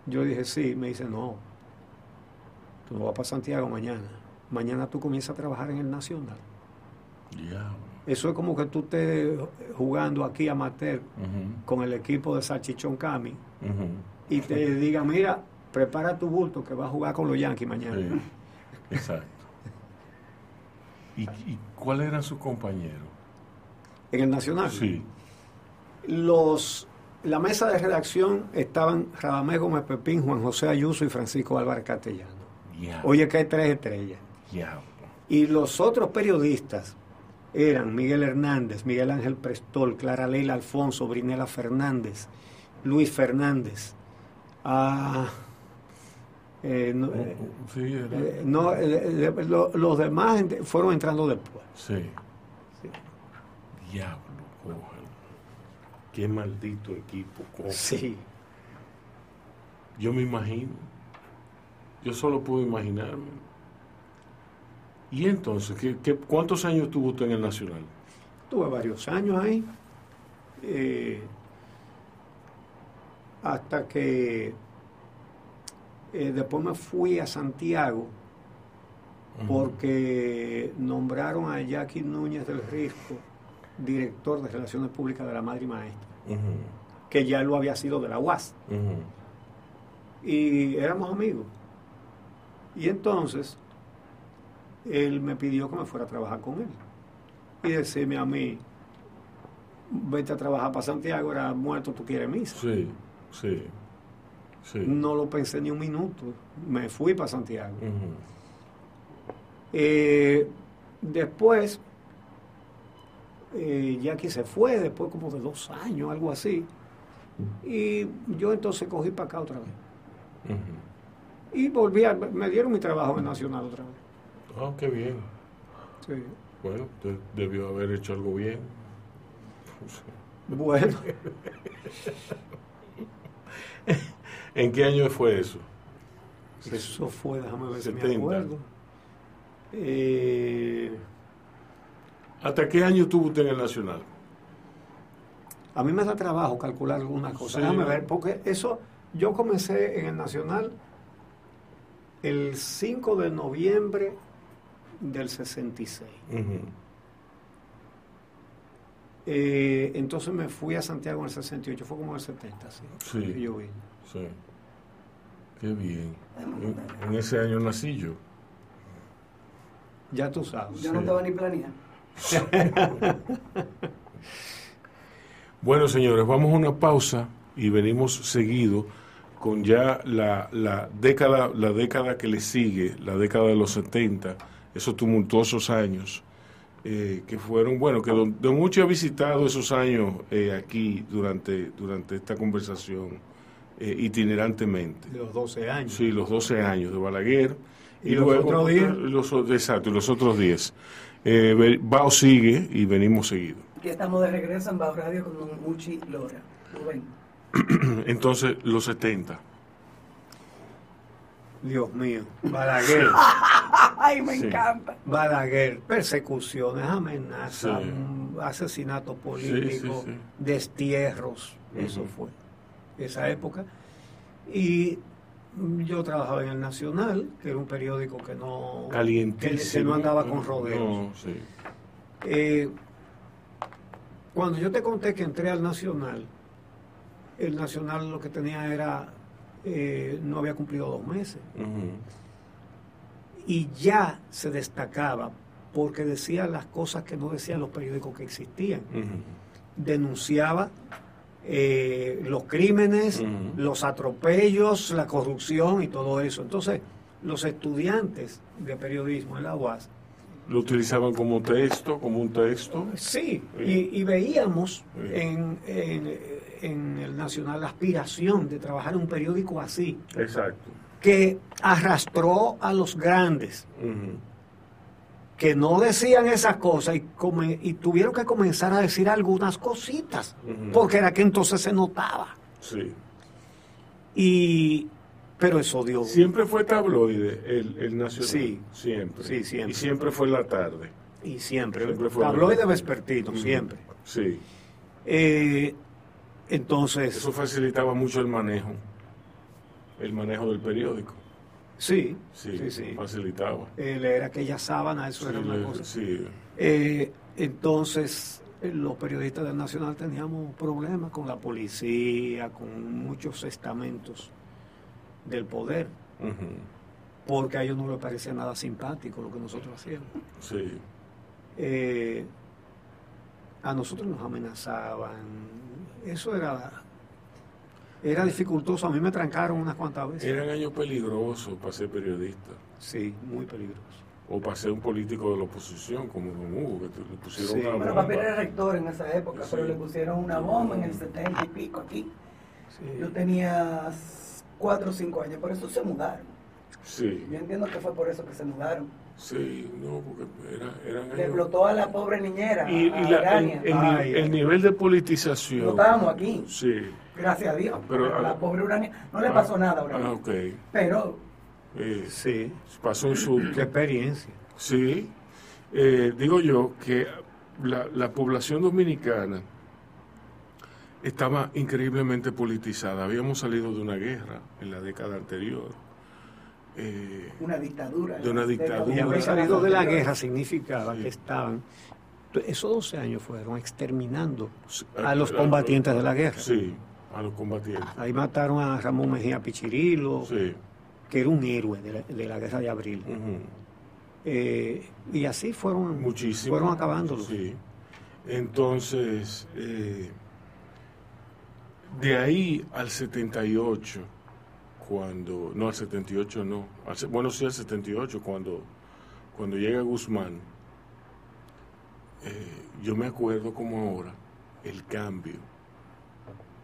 Yo dije, sí, me dice, no, tú no vas para Santiago mañana. Mañana tú comienzas a trabajar en el Nacional. Eso es como que tú estés jugando aquí a Mater con el equipo de Salchichón Cami y te diga, mira, prepara tu bulto que va a jugar con los Yankees mañana. exacto. ¿Y, cuáles eran sus compañeros? En el Nacional. Sí. Los, la mesa de redacción estaban Radamés Gómez Pepín, Juan José Ayuso y Francisco Álvarez Castellano. Oye, que hay tres estrellas. Y los otros periodistas eran Miguel Hernández, Miguel Ángel Prestol, Clara Leila Alfonso, Brinela Fernández, Luis Fernández. Ah, eh, no, eh, eh, los demás fueron entrando después. Sí. Diablo, Qué maldito equipo. Sí. Yo me imagino. Yo solo puedo imaginarme. ¿Y entonces, ¿qué, cuántos años tuvo usted en el Nacional? Tuve varios años ahí. hasta que eh, después me fui a Santiago porque nombraron a Jackie Núñez del Risco director de Relaciones Públicas de la Madre y Maestra, que ya lo había sido de la UAS. Y éramos amigos. Y entonces, él me pidió que me fuera a trabajar con él. Y decirme a mí, vete a trabajar para Santiago, era muerto, tú quieres misa. Sí, sí. No lo pensé ni un minuto. Me fui para Santiago. Eh, después, eh, Jackie se fue, después como de dos años, algo así. Y yo entonces cogí para acá otra vez. Y volví a, me dieron mi trabajo en Nacional otra vez. Ah, qué bien. Sí. Bueno, debió haber hecho algo bien. Bueno. ¿En qué año fue eso? Eso fue, déjame ver si me acuerdo. Eh, ¿Hasta qué año tuvo usted en el Nacional? A mí me da trabajo calcular alguna cosa. Déjame ver, porque eso, yo comencé en el Nacional el 5 de noviembre del 66. Eh, entonces me fui a Santiago en el 68, fue como en el 70, sí. Sí. yo vi. Sí. Qué bien. En, ese año nací yo. Ya tú sabes. Yo no estaba ni planeando. bueno, señores, vamos a una pausa y venimos seguido con ya la, la, década, la década que le sigue, la década de los 70, esos tumultuosos años eh, que fueron, bueno, que don, don Uchi ha visitado esos años eh, aquí durante, durante esta conversación eh, itinerantemente. Los 12 años. Sí, los 12 años de Balaguer. Y, los otros 10. Los, exacto, los otros 10. Eh, Bao sigue y venimos seguido. Aquí estamos de regreso en Bao Radio con don Uchi Lora. Entonces, los 70. Dios mío, Balaguer. Ay, me encanta. Balaguer, persecuciones, amenazas, asesinatos políticos, destierros. Eso fue esa época. Y yo trabajaba en el Nacional, que era un periódico que no, que, no andaba con rodeos. Eh, cuando yo te conté que entré al Nacional, el Nacional lo que tenía era eh, no había cumplido dos meses. Y ya se destacaba porque decía las cosas que no decían los periódicos que existían. Denunciaba eh, los crímenes, los atropellos, la corrupción y todo eso. Entonces, los estudiantes de periodismo en la UAS lo utilizaban como texto, como un texto. Sí, Y, veíamos en, en el Nacional la aspiración de trabajar en un periódico así. Exacto. Que arrastró a los grandes. Que no decían esas cosas y, y, tuvieron que comenzar a decir algunas cositas, porque era que entonces se notaba. Sí. Y, pero eso dio. Siempre fue tabloide el, el Nacional. Sí. Siempre. Sí, siempre. Y siempre fue en la tarde. Y siempre. tabloide vespertino, siempre. Sí. Eh, entonces... Eso facilitaba mucho el manejo, el manejo del periódico. Sí, sí, sí, facilitaba. Eh, leer aquella sábana, eso era una cosa. Sí. Eh, entonces, eh, los periodistas del Nacional teníamos problemas con la policía, con muchos estamentos del poder, porque a ellos no les parecía nada simpático lo que nosotros hacíamos. Sí. a nosotros nos amenazaban, eso era Era dificultoso, a mí me trancaron unas cuantas veces. Eran años peligrosos para ser periodista. Sí, muy peligroso. O para ser un político de la oposición, como Don Hugo, que le pusieron Sí. una bomba. papi era rector en esa época, Sí. pero le pusieron una bomba en el 70 y pico aquí. Sí. Yo tenía cuatro o cinco años, por eso se mudaron. Sí, Yo entiendo que fue por eso que se mudaron. sí, no, porque era, eran Le explotó a la pobre niñera, Y, la- el, ay. nivel de politización... No estábamos aquí, Sí. Gracias a Dios. Pero- Pero, la pobre Urania, no le Ah, pasó nada a Urania. Ah, ok. Pero Eh, Sí, pasó un susto. qué experiencia. Sí, eh, digo yo que la, la población dominicana estaba increíblemente politizada. Habíamos salido de una guerra en la década anterior. Eh, una dictadura. De una dictadura. Y haber salido de la guerra significaba Sí. que estaban, esos 12 años fueron exterminando a los combatientes de la guerra. Sí, a los combatientes. Ahí mataron a Ramón Mejía Pichirilo, Sí. que era un héroe de la, de la guerra de abril. Eh, y así fueron, Muchísimo. fueron acabándolos. Sí. Entonces, eh, de ahí al 78, cuando, no al 78 no, al bueno sí al 78, cuando, cuando llega Guzmán, eh, yo me acuerdo como ahora, el cambio,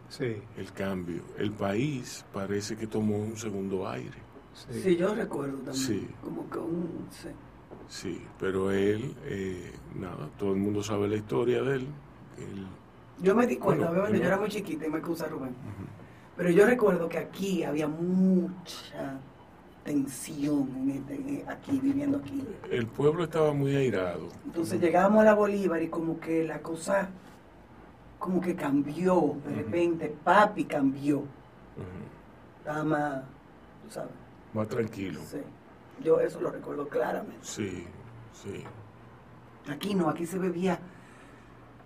Sí, el cambio. El país parece que tomó un segundo aire. sí. Sí, yo recuerdo también. Sí. Como que un. sí. Sí, pero él, eh, nada, todo el mundo sabe la historia de él. él Yo me di cuenta, Bueno, obviamente, yo- era muy chiquita y me excusa Rubén. Pero yo recuerdo que aquí había mucha tensión en este- en- aquí, viviendo aquí. el pueblo estaba muy airado. Entonces llegábamos a la Bolívar y como que la cosa, como que cambió. De repente, papi cambió. Ujú. Estaba más, tú sabes. Más tranquilo. Sí. Yo eso lo recuerdo claramente. Sí, sí. Aquí no, aquí se bebía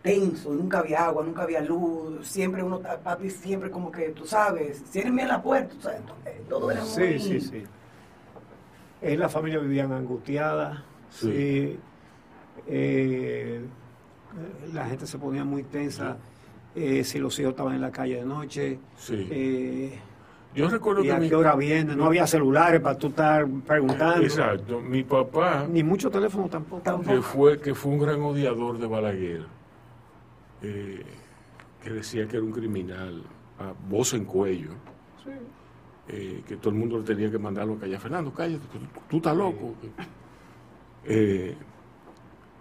tenso, nunca había agua, nunca había luz, siempre uno, papi siempre como que, tú sabes, ciérreme la puerta, tú sabes, todo era muy... Sí, sí, sí. En la familia vivían angustiadas. Sí. Sí. Eh, la gente se ponía muy tensa. eh, si los hijos estaban en la calle de noche. Sí. eh, Yo recuerdo y que a mi, qué hora viene. No había celulares para tú estar preguntando. exacto, mi papá, Ni mucho teléfono tampoco. Tampoco. que fue, que fue un gran odiador de Balaguer, eh, que decía que era un criminal, a voz en cuello, eh, que todo el mundo le tenía que mandarlo a callar. Fernando, cállate, tú, tú estás loco. Eh,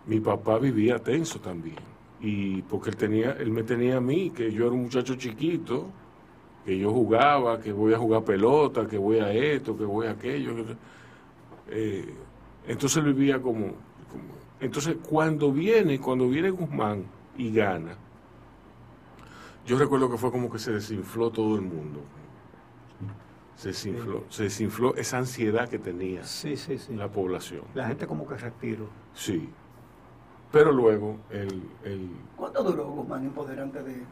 mi papá vivía tenso también. Y porque él tenía, él me tenía a mí, que yo era un muchacho chiquito, que yo jugaba, que voy a jugar pelota, que voy a esto, que voy a aquello. que- eh, entonces él vivía como, como- Entonces cuando viene, cuando viene Guzmán y gana, yo recuerdo que fue como que se desinfló todo el mundo. Se desinfló, se desinfló esa ansiedad que tenía sí. la población. La gente como que respiró. Sí. Pero luego el, el ¿Cuánto duró Guzmán en poder antes de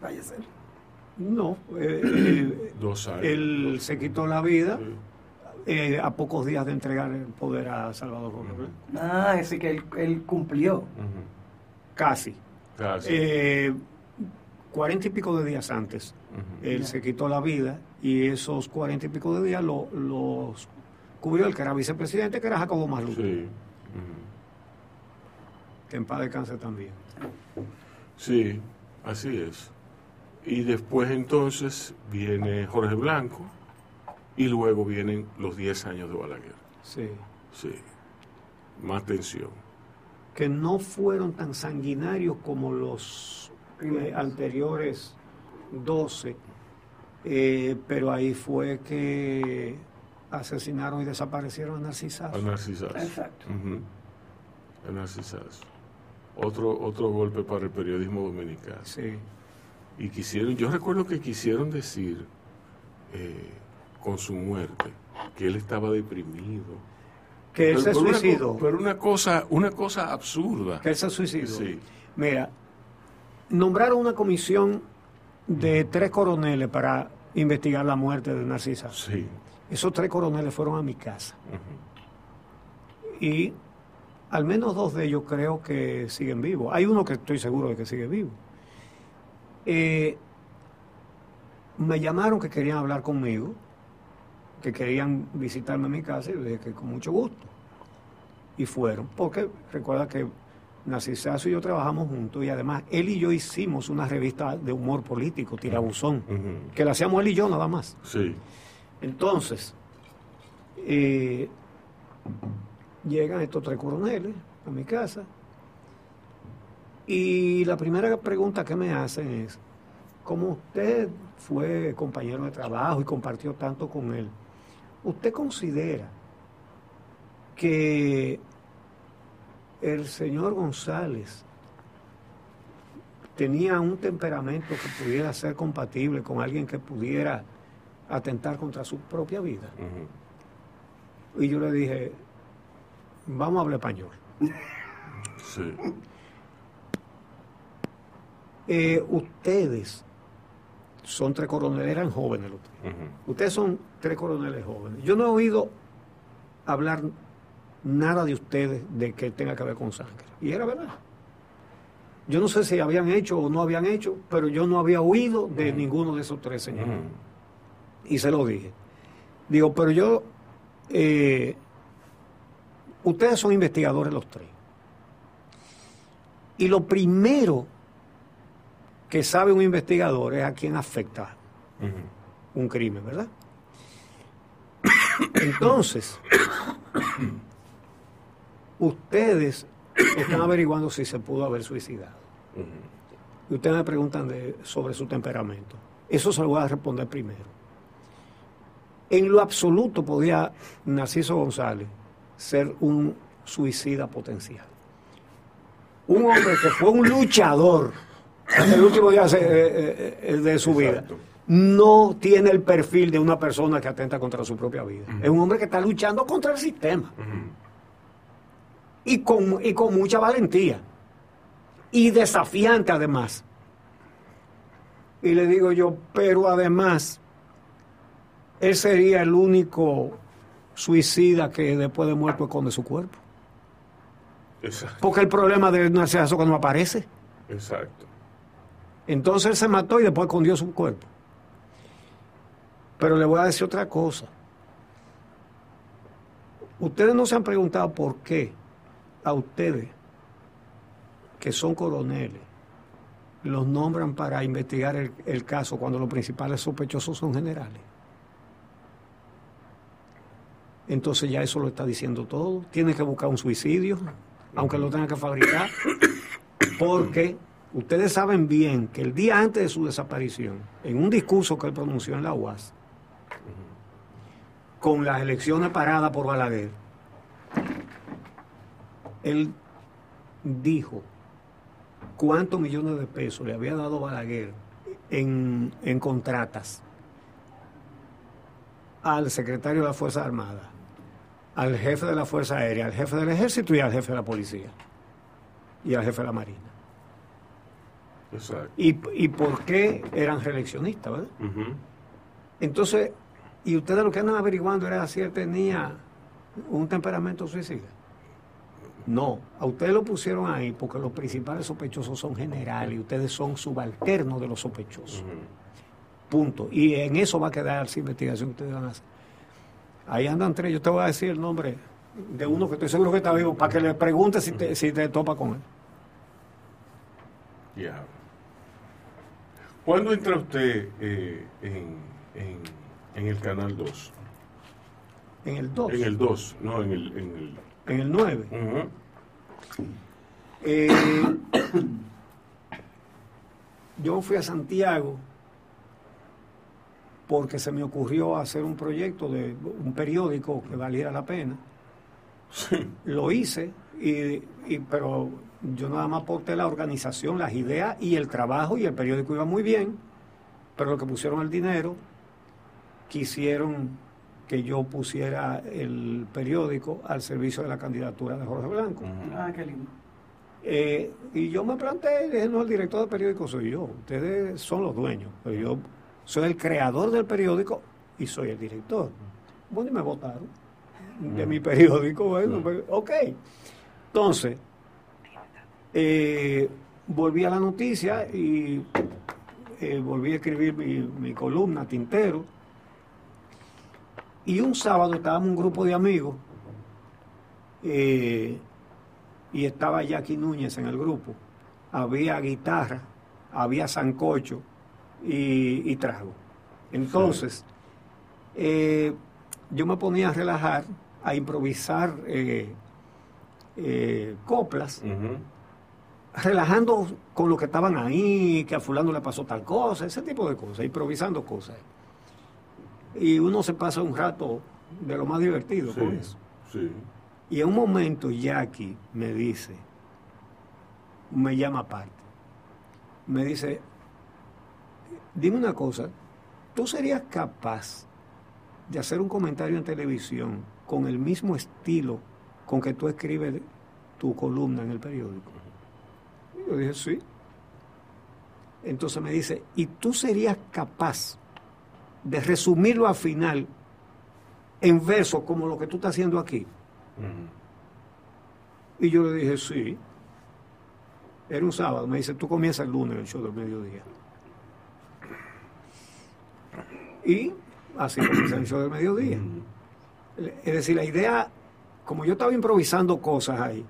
fallecer? No, eh, eh, dos años. él dos- se quitó la vida Sí. eh, a pocos días de entregar el poder a Salvador Robles. Ah, es decir, que él, él cumplió. Casi. Casi. Eh, Cuarenta y pico de días antes, él se quitó la vida y esos cuarenta y pico de días lo- los cubrió el que era vicepresidente, que era Jacobo Malú, Sí. Que en paz descanse también. Sí, así es. Y después entonces viene Jorge Blanco y luego vienen los 10 años de Balaguer. Sí. Sí. Más tensión. Que no fueron tan sanguinarios como los eh, anteriores 12, eh, pero ahí fue que asesinaron y desaparecieron a Narcisas. A Narcisazo. Exacto. A Narcisazo. Otro, otro golpe para el periodismo dominicano. Sí. Y quisieron, yo recuerdo que quisieron decir eh, con su muerte que él estaba deprimido. Que él Pero- se una suicidó. pero una cosa, una cosa absurda. Que él se suicidó. Sí. Mira, nombraron una comisión de tres coroneles para investigar la muerte de Narcisa. Sí. Esos tres coroneles fueron a mi casa. Y al menos dos de ellos creo que siguen vivos. Hay uno que estoy seguro de que sigue vivo. Eh, me llamaron que querían hablar conmigo, que querían visitarme en mi casa, y yo dije que con mucho gusto. Y fueron, porque recuerda que Narcisazo y yo trabajamos juntos y además él y yo hicimos una revista de humor político, Tirabuzón, que la hacíamos él y yo nada más. Sí. Entonces, eh, llegan estos tres coroneles a mi casa. Y la primera pregunta que me hacen es, como usted fue compañero de trabajo y compartió tanto con él, ¿usted considera que el señor González tenía un temperamento que pudiera ser compatible con alguien que pudiera atentar contra su propia vida? Y yo le dije, vamos a hablar español. Sí. Eh, ustedes son tres coroneles, eran jóvenes los tres. Ustedes son tres coroneles jóvenes. Yo no he oído hablar nada de ustedes de que tenga que ver con sangre. Y era verdad. Yo no sé si habían hecho o no habían hecho, pero yo no había oído de ninguno de esos tres señores. Y se lo dije. Digo, pero yo, eh, ustedes son investigadores los tres. Y lo primero que sabe un investigador es a quién afecta un crimen, ¿verdad? Entonces, ustedes están averiguando si se pudo haber suicidado. Y ustedes me preguntan de- sobre su temperamento. Eso se lo voy a responder primero. En lo absoluto podía Narciso González ser un suicida potencial. Un hombre que fue un luchador hasta el último día de, eh, eh, de su vida. Exacto. No tiene el perfil de una persona que atenta contra su propia vida. Es un hombre que está luchando contra el sistema y con, y con mucha valentía. Y desafiante además. Y le digo yo, pero además, él sería el único suicida que después de muerto esconde su cuerpo. Exacto. Porque el problema de Narciso que no aparece. Exacto. Entonces él se mató y después escondió su cuerpo. Pero le voy a decir otra cosa. Ustedes no se han preguntado por qué a ustedes, que son coroneles, los nombran para investigar el, el caso cuando los principales sospechosos son generales. Entonces ya eso lo está diciendo todo. Tiene que buscar un suicidio, aunque lo tenga que fabricar, porque ustedes saben bien que el día antes de su desaparición, en un discurso que él pronunció en la UAS, con las elecciones paradas por Balaguer, él dijo cuántos millones de pesos le había dado Balaguer en, en contratas al secretario de la Fuerza Armada, al jefe de la Fuerza Aérea, al jefe del Ejército y al jefe de la Policía y al jefe de la Marina. Exacto. ¿Y, y por qué eran reeleccionistas, verdad? Entonces, y ustedes lo que andan averiguando era si él tenía un temperamento suicida. No, a ustedes lo pusieron ahí porque los principales sospechosos son generales y ustedes son subalternos de los sospechosos. Punto. Y en eso va a quedar esa investigación que ustedes van a hacer. Ahí andan tres, yo te voy a decir el nombre de uno que estoy seguro que está vivo, para que le pregunte si te, si te topa con él. Ya. ¿Cuándo entra usted eh, en, en, en el canal 2? En el 2, En el 2, no, en el... En el en el 9. Ujú. Eh, yo fui a Santiago porque se me ocurrió hacer un proyecto de un periódico que valiera la pena. Sí. Lo hice, y, y- pero yo nada más aporté la organización, las ideas y el trabajo, y el periódico iba muy bien, pero lo que pusieron el dinero, quisieron que yo pusiera el periódico al servicio de la candidatura de Jorge Blanco. Ah, qué lindo. Eh, y yo me planteé, dije, no, el director del periódico soy yo, ustedes son los dueños, pero yo soy el creador del periódico y soy el director. Bueno, y me votaron de mi periódico, bueno, pues, ok. Entonces, eh, volví a la noticia y eh, volví a escribir mi, mi columna, Tintero. Y un sábado estábamos un grupo de amigos eh, y estaba Jackie Núñez en el grupo. Había guitarra, había sancocho y, y trago. Entonces, eh, yo me ponía a relajar, a improvisar eh, eh, coplas, relajando con lo que estaban ahí, que a fulano le pasó tal cosa, ese tipo de cosas, improvisando cosas. Y uno se pasa un rato de lo más divertido Sí, con eso. sí. Y en un momento Jackie me dice, me llama aparte, me dice, dime una cosa, ¿tú serías capaz de hacer un comentario en televisión con el mismo estilo con que tú escribes tu columna en el periódico? Y yo dije, sí. Entonces me dice, ¿y tú serías capaz de resumirlo al final en verso como lo que tú estás haciendo aquí? Y yo le dije, sí. Era un sábado. Me dice, tú comienzas el lunes el show del mediodía. Y así el show del mediodía. Es decir, la idea, como yo estaba improvisando cosas ahí,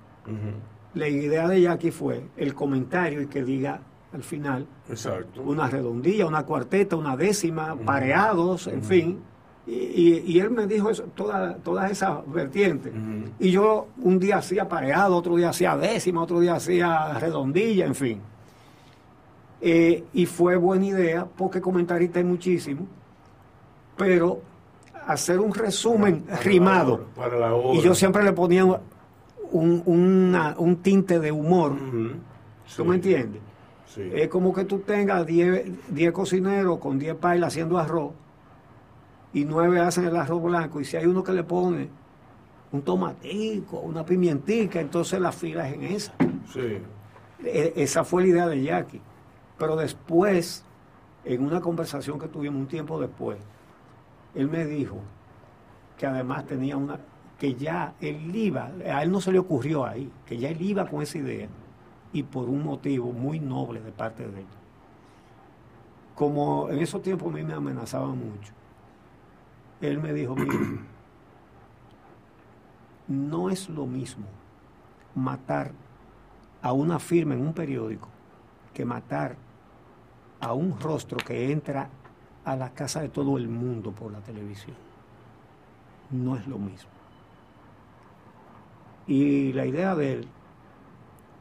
la idea de Jackie fue el comentario y que diga al final Exacto. una redondilla, una cuarteta, una décima, pareados, en fin. Y, y- y él me dijo eso, toda- todas esas vertientes. Y yo un día hacía pareado, otro día hacía décima, otro día hacía redondilla, en fin. Eh, y fue buena idea, porque comentarista hay muchísimo, pero hacer un resumen Para rimado. Para la hora. Y yo siempre le ponía un, una- un tinte de humor. ¿Tú Sí, me entiendes? Sí. Es como que tú tengas 10 10 cocineros con 10 pailas haciendo arroz y 9 hacen el arroz blanco y si hay uno que le pone un tomatico, una pimientica, entonces la fila es en esa. Sí. E- Esa fue la idea de Jackie. Pero después, en una conversación que tuvimos un tiempo después, él me dijo que además tenía una, que ya él iba, a él no se le ocurrió ahí, que ya él iba con esa idea y por un motivo muy noble de parte de él. Como en esos tiempos a mí me amenazaban mucho, él me dijo, mira, no es lo mismo matar a una firma en un periódico que matar a un rostro que entra a la casa de todo el mundo por la televisión. No es lo mismo. Y la idea de él,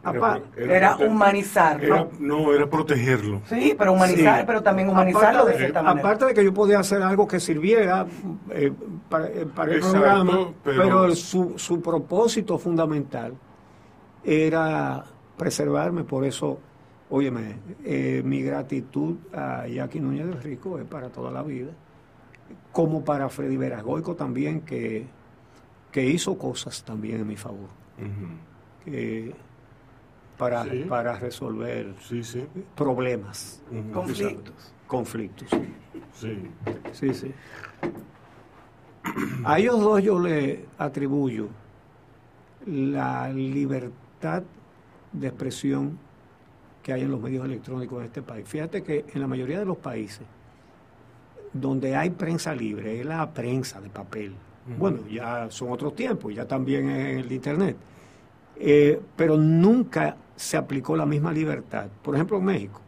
apa- Era humanizarlo. era- no, era protegerlo. Sí, pero humanizar, Sí. pero también humanizarlo aparte de cierta de, manera. aparte de que yo podía hacer algo que sirviera eh, para, eh, para el Exacto, programa, pero- pero, su, su propósito fundamental era preservarme, por eso, óyeme, eh, mi gratitud a Jackie Núñez del Rico es para toda la vida, como para Freddy Veragoico también, que, que hizo cosas también en mi favor, que- para, Sí. para resolver Sí, sí. problemas. Conflictos. conflictos. Sí. Sí, sí. A ellos dos yo le atribuyo la libertad de expresión que hay en los medios electrónicos en este país. Fíjate que en la mayoría de los países donde hay prensa libre, es la prensa de papel. Bueno, ya son otros tiempos, ya también es el de Internet. Eh, pero nunca se aplicó la misma libertad, por ejemplo en México,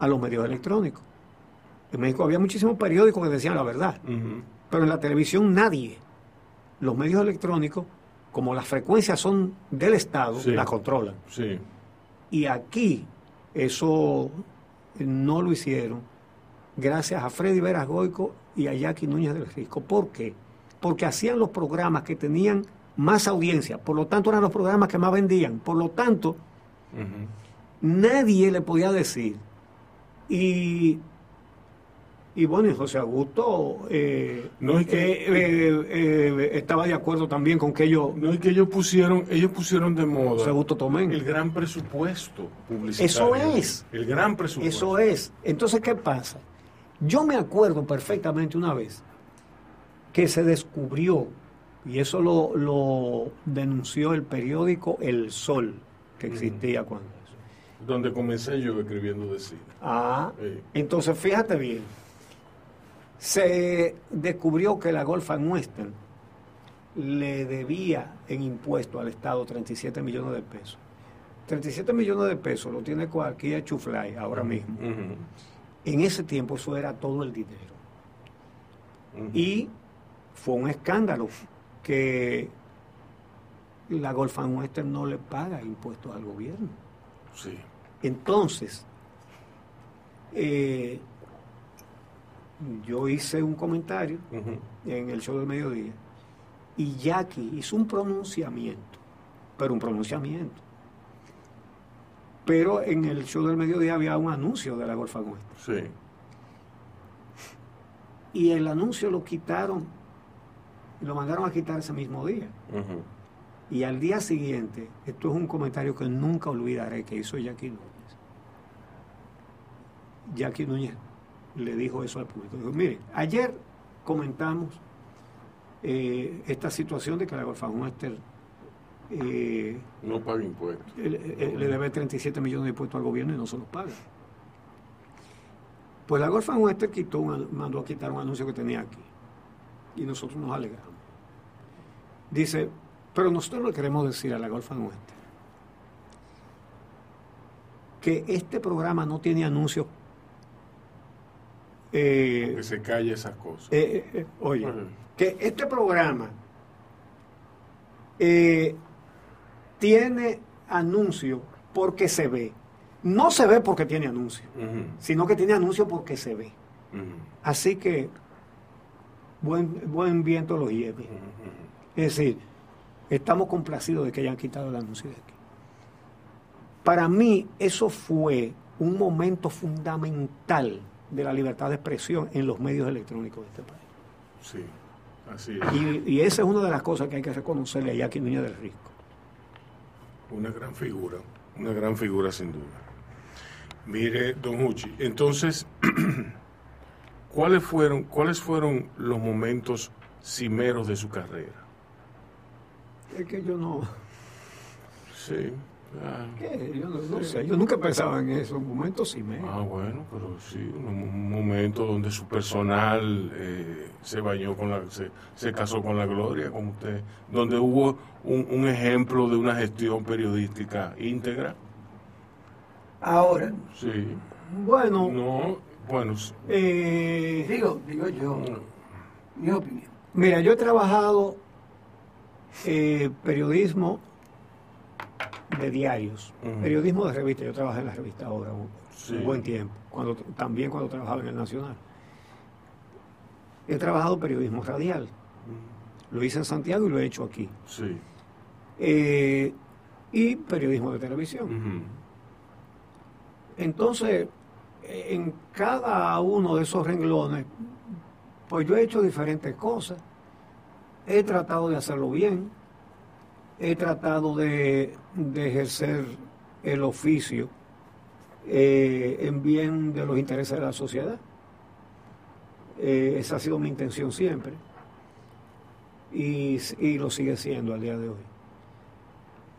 a los medios electrónicos. En México había muchísimos periódicos que decían la verdad, pero en la televisión nadie. Los medios electrónicos, como las frecuencias son del Estado, Sí. las controlan. Sí. Y aquí eso no lo hicieron gracias a Freddy Veras Goico y a Jackie Núñez del Risco. ¿Por qué? Porque hacían los programas que tenían más audiencia, por lo tanto eran los programas que más vendían, por lo tanto nadie le podía decir. Y, y bueno, y José Augusto eh, No, es que- eh, eh, estaba de acuerdo también con que ellos, No es que ellos pusieron, ellos pusieron de moda José Augusto Tomén. el gran presupuesto publicitario. Eso es. El gran presupuesto. Eso es. Entonces, ¿qué pasa? Yo me acuerdo perfectamente una vez que se descubrió, y eso lo, lo denunció el periódico El Sol, que existía cuando eso. Donde comencé yo escribiendo de cine. Ah, Sí. entonces fíjate bien. Se descubrió que la Golf and Western le debía en impuestos al Estado 37 millones de pesos. 37 millones de pesos lo tiene cualquier chuflay ahora mismo. En ese tiempo eso era todo el dinero. Y fue un escándalo que la Golf and Western no le paga impuestos al gobierno. Sí. Entonces, eh, yo hice un comentario en el show del mediodía y Jackie hizo un pronunciamiento, pero un pronunciamiento. Pero en el show del mediodía había un anuncio de la Golfa Nuestra. Sí. Y el anuncio lo quitaron, lo mandaron a quitar ese mismo día. Y al día siguiente, esto es un comentario que nunca olvidaré que hizo Jackie Núñez. Jackie Núñez le dijo eso al público. Dijo, mire, ayer comentamos eh, esta situación de que la Golfa Western eh, No paga impuestos. le, debe 37 millones de impuestos al gobierno y no se los paga. Pues la Golfa Western quitó un mandó a quitar un anuncio que tenía aquí. Y nosotros nos alegramos. Dice, pero nosotros le queremos decir a la Golfa Western que este programa no tiene anuncios. Eh, Que se calle esas cosas. eh, eh, oye, que este programa eh, tiene anuncio porque se ve. No se ve porque tiene anuncio, sino que tiene anuncio porque se ve. Así que buen, buen viento los lleve. Es decir, estamos complacidos de que hayan quitado el anuncio de aquí. Para mí eso fue un momento fundamental de la libertad de expresión en los medios electrónicos de este país. Sí, así es. Y, y esa es una de las cosas que hay que reconocerle a Jackie Núñez del Risco. Una gran figura, una gran figura sin duda. Mire, don Huchi, entonces, ¿cuáles fueron, ¿cuáles fueron los momentos cimeros de su carrera? Es que yo no, Sí. Ah, ¿qué? yo no, no sé, yo nunca pensaba en esos momentos sí me. Ah, bueno, pero sí, un, un momento donde su personal eh, se bañó con la, se, se casó con la gloria, como usted, donde hubo un, un ejemplo de una gestión periodística íntegra. Ahora, Sí. Bueno, No, bueno, s- eh, digo, digo yo, mi opinión. mira, yo he trabajado eh, periodismo de diarios, periodismo de revista. Yo trabajé en la revista Ahora un, Sí. un buen tiempo, cuando también cuando trabajaba en el Nacional. He trabajado periodismo radial. Lo hice en Santiago y lo he hecho aquí. sí. Eh, y periodismo de televisión. Entonces, en cada uno de esos renglones, pues yo he hecho diferentes cosas. He tratado de hacerlo bien. He tratado de, ejercer el oficio eh, en bien de los intereses de la sociedad. Eh, esa ha sido mi intención siempre. Y, y lo sigue siendo al día de hoy.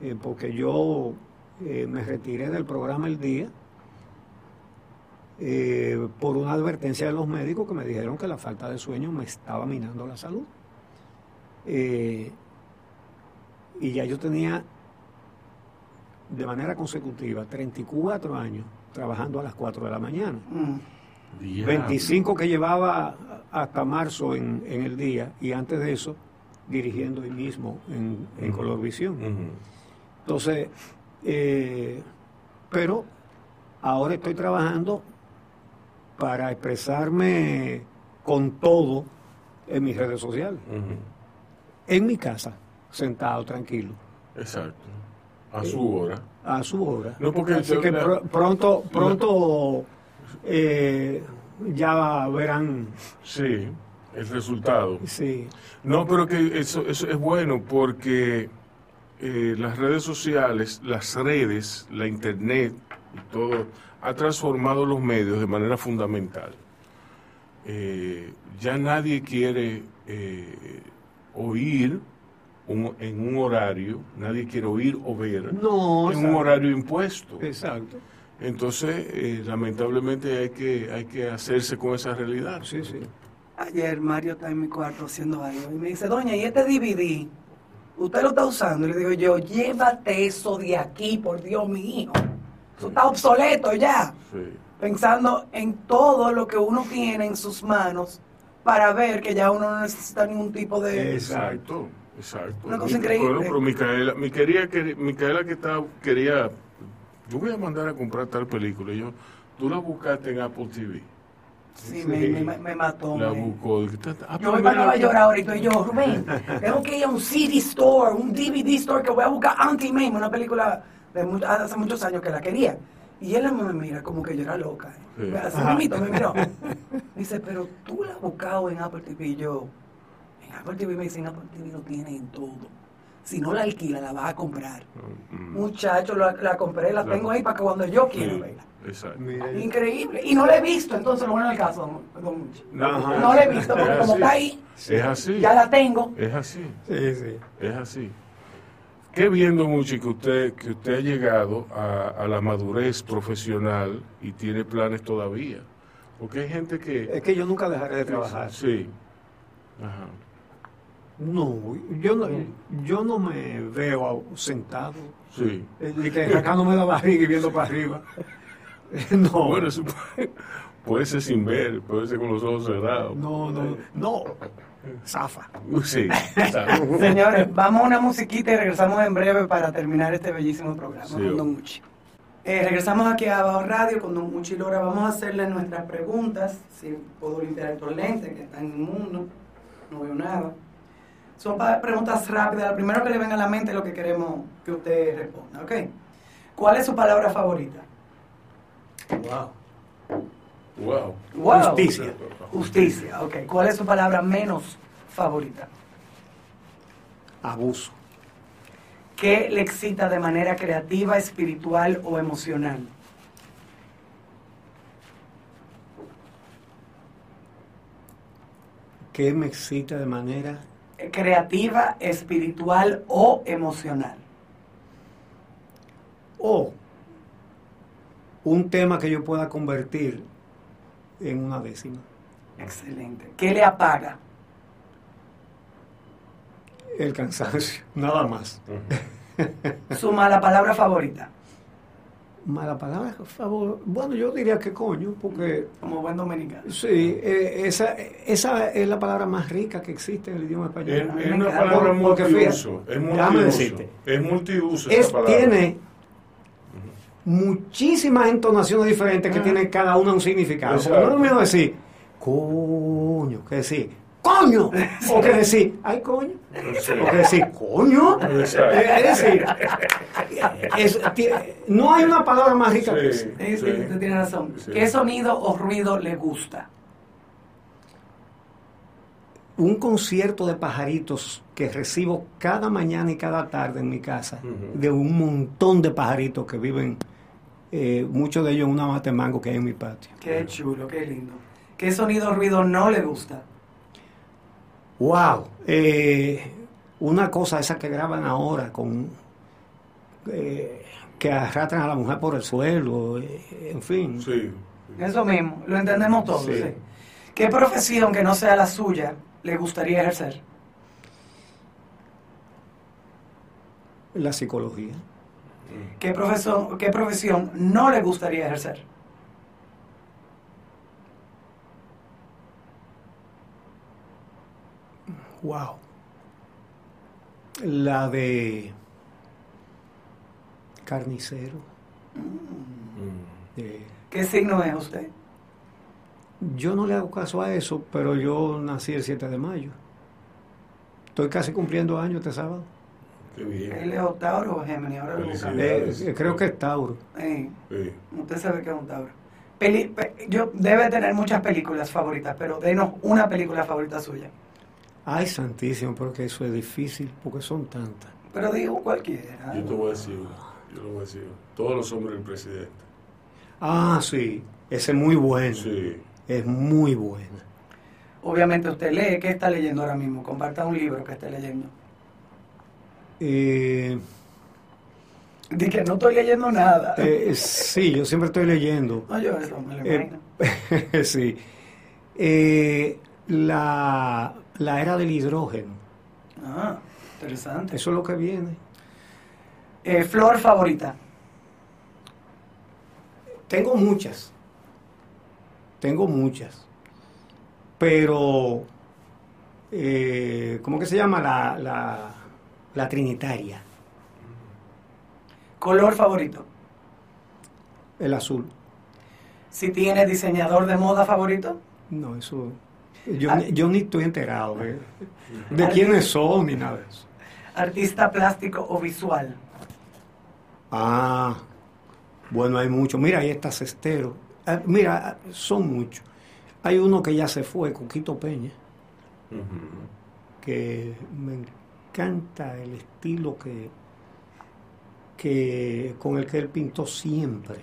Eh, porque yo eh, me retiré del programa El Día por una advertencia de los médicos que me dijeron que la falta de sueño me estaba minando la salud. Y ya yo tenía de manera consecutiva 34 años trabajando a las 4 de la mañana. Mm. Diablo. 25 que llevaba hasta marzo en, en el día y antes de eso dirigiendo hoy mismo en, en Ujú. Color Visión. Ujú. Entonces, eh, pero ahora estoy trabajando para expresarme con todo en mis redes sociales, en mi casa, sentado tranquilo, Exacto. A su hora. a su hora. No, porque Así que la- pronto, pronto eh, ya verán, Sí, el resultado. sí, No, pero que eso, eso es bueno porque eh, las redes sociales, las redes, la internet y todo ha transformado los medios de manera fundamental. Eh, ya nadie quiere eh, oír un- en un horario, nadie quiere oír o ver No, en un horario impuesto. exacto. entonces eh, lamentablemente hay que, hay que hacerse con esa realidad. Sí, sí. Ayer Mario está en mi cuarto haciendo algo y me dice, doña, ¿y este DVD? ¿Usted lo está usando? Y le digo yo, llévate eso de aquí, por Dios, mi hijo. Eso está obsoleto ya. Sí. Pensando en todo lo que uno tiene en sus manos para ver que ya uno no necesita ningún tipo de... Exacto, exacto. Una cosa increíble. bueno, pero Micaela, mi quería, que- Micaela que está, quería, yo voy a mandar a comprar tal película. Y yo, tú la buscaste en Apple TV. Sí, me, me- me mató. La me- buscó. Dije, "Ta- ta- ah, Yo voy para Nueva York ahorita y yo, Rubén, tengo que ir a un CD store, un DVD store que voy a buscar Auntie Mame, una película de mu- hace muchos años que la quería. Y él me mira como que yo era loca. Sí. Así me miró. Me dice, pero tú la has buscado en Apple TV. Y yo, en Apple TV me dicen, Apple TV lo tiene en todo. Si no la alquila, la vas a comprar. Mm, Muchacho, la, la compré, la La- tengo ahí para que cuando yo quiera sí, verla. Exacto. Increíble. Y no la he visto, entonces lo bueno del caso, don- don. No la he visto, porque Es como así. está ahí, Es así. ya la tengo. Es así. Sí, sí. Es así. Qué viendo mucho que usted, que usted ha llegado a, a la madurez profesional y tiene planes todavía. Porque hay gente que... Es que yo nunca dejaré de trabajar. Sí. Ajá. No, yo no, yo no me veo sentado, Sí. eh, ni que sacándome la barriga y viendo para arriba. No, Bueno, eso puede, puede ser sin ver, puede ser con los ojos cerrados. no, no, no, zafa. Sí. Señores, vamos a una musiquita y regresamos en breve para terminar este bellísimo programa Sí, con Don Muchi. Eh, regresamos aquí a Abajo Radio con Don Muchi Lora. Vamos a hacerle nuestras preguntas. Si puedo limpiar estos lentes que están inmundos, no veo nada. Son preguntas rápidas. Lo primero que le venga a la mente es lo que queremos que usted responda, ¿ok? ¿Cuál es su palabra favorita? Wow. Wow. Wow. Justicia. Justicia, ok. ¿Cuál es su palabra menos favorita? Abuso. ¿Qué le excita de manera creativa, espiritual o emocional? ¿Qué me excita de manera? Creativa, espiritual o emocional. O un tema que yo pueda convertir en una décima. Excelente. ¿Qué le apaga? El cansancio, nada más. Su mala palabra favorita. Mala palabra, por favor. Bueno, yo diría que coño, porque Como buen dominicano. sí, eh, esa, esa es la palabra más rica que existe en el idioma Es, español. es me una palabra Porque fíjate, multiuso. Es multiuso. decirte. Es multiuso Es, esa palabra. tiene muchísimas entonaciones diferentes que Ah. tienen cada una un significado. Exacto. no es lo mismo decir, coño, que decir, coño, o que decir, ay, coño, o que decir, coño. Es decir, es- no hay una palabra más rica que esa. Sí, sí, usted tiene razón. Sí. ¿Qué sonido o ruido le gusta? Un concierto de pajaritos que recibo cada mañana y cada tarde en mi casa, de un montón de pajaritos que viven, eh, muchos de ellos en una mata de mango que hay en mi patio. Qué chulo, qué lindo. ¿Qué sonido o ruido no le gusta? Wow, eh, una cosa esa que graban ahora con eh, que arrastran a la mujer por el suelo, eh, en fin. Sí. Eso mismo, lo entendemos todos. Sí. sí. ¿Qué profesión que no sea la suya le gustaría ejercer? La psicología. ¿Qué profesión, ¿Qué profesión no le gustaría ejercer? Wow. La de carnicero. Mm. Eh, ¿Qué signo es usted? yo no le hago caso a eso, pero yo nací el 7 de mayo. Estoy casi cumpliendo años este sábado. Qué bien. Él es Tauro o Géminis, ahora lo buscamos. Felicidades. Eh, creo que es Tauro. Sí, Sí. usted sabe que es un Tauro. Peli- pe- yo debe tener muchas películas favoritas, pero denos una película favorita suya. Ay, santísimo, porque eso es difícil, porque son tantas. Pero digo cualquiera. Yo te voy a decir, yo lo voy a decir. Todos los hombres del presidente. Ah, sí, ese es muy bueno. Sí. Es muy buena. Obviamente usted lee, ¿qué está leyendo ahora mismo? Comparta un libro que esté leyendo. Eh, De que no estoy leyendo nada. Eh, sí, yo siempre estoy leyendo. No, yo eso me lo Eh, imagino. sí. Eh, la, la era del hidrógeno. Ah, interesante. Eso es lo que viene. Eh, flor favorita. Tengo muchas. Tengo muchas. Pero, eh, ¿cómo que se llama? La, la, la trinitaria, Color favorito. el azul. Si tienes diseñador de moda favorito. No, eso... Yo, Ah. ni- yo ni estoy enterado de, de quiénes son ni nada de eso. Artista plástico o visual. Ah, bueno, hay muchos. Mira, ahí está Cestero. Ah, mira, ah, son muchos. Hay uno que ya se fue, Coquito Peña, que me encanta el estilo que, que con el que él pintó siempre.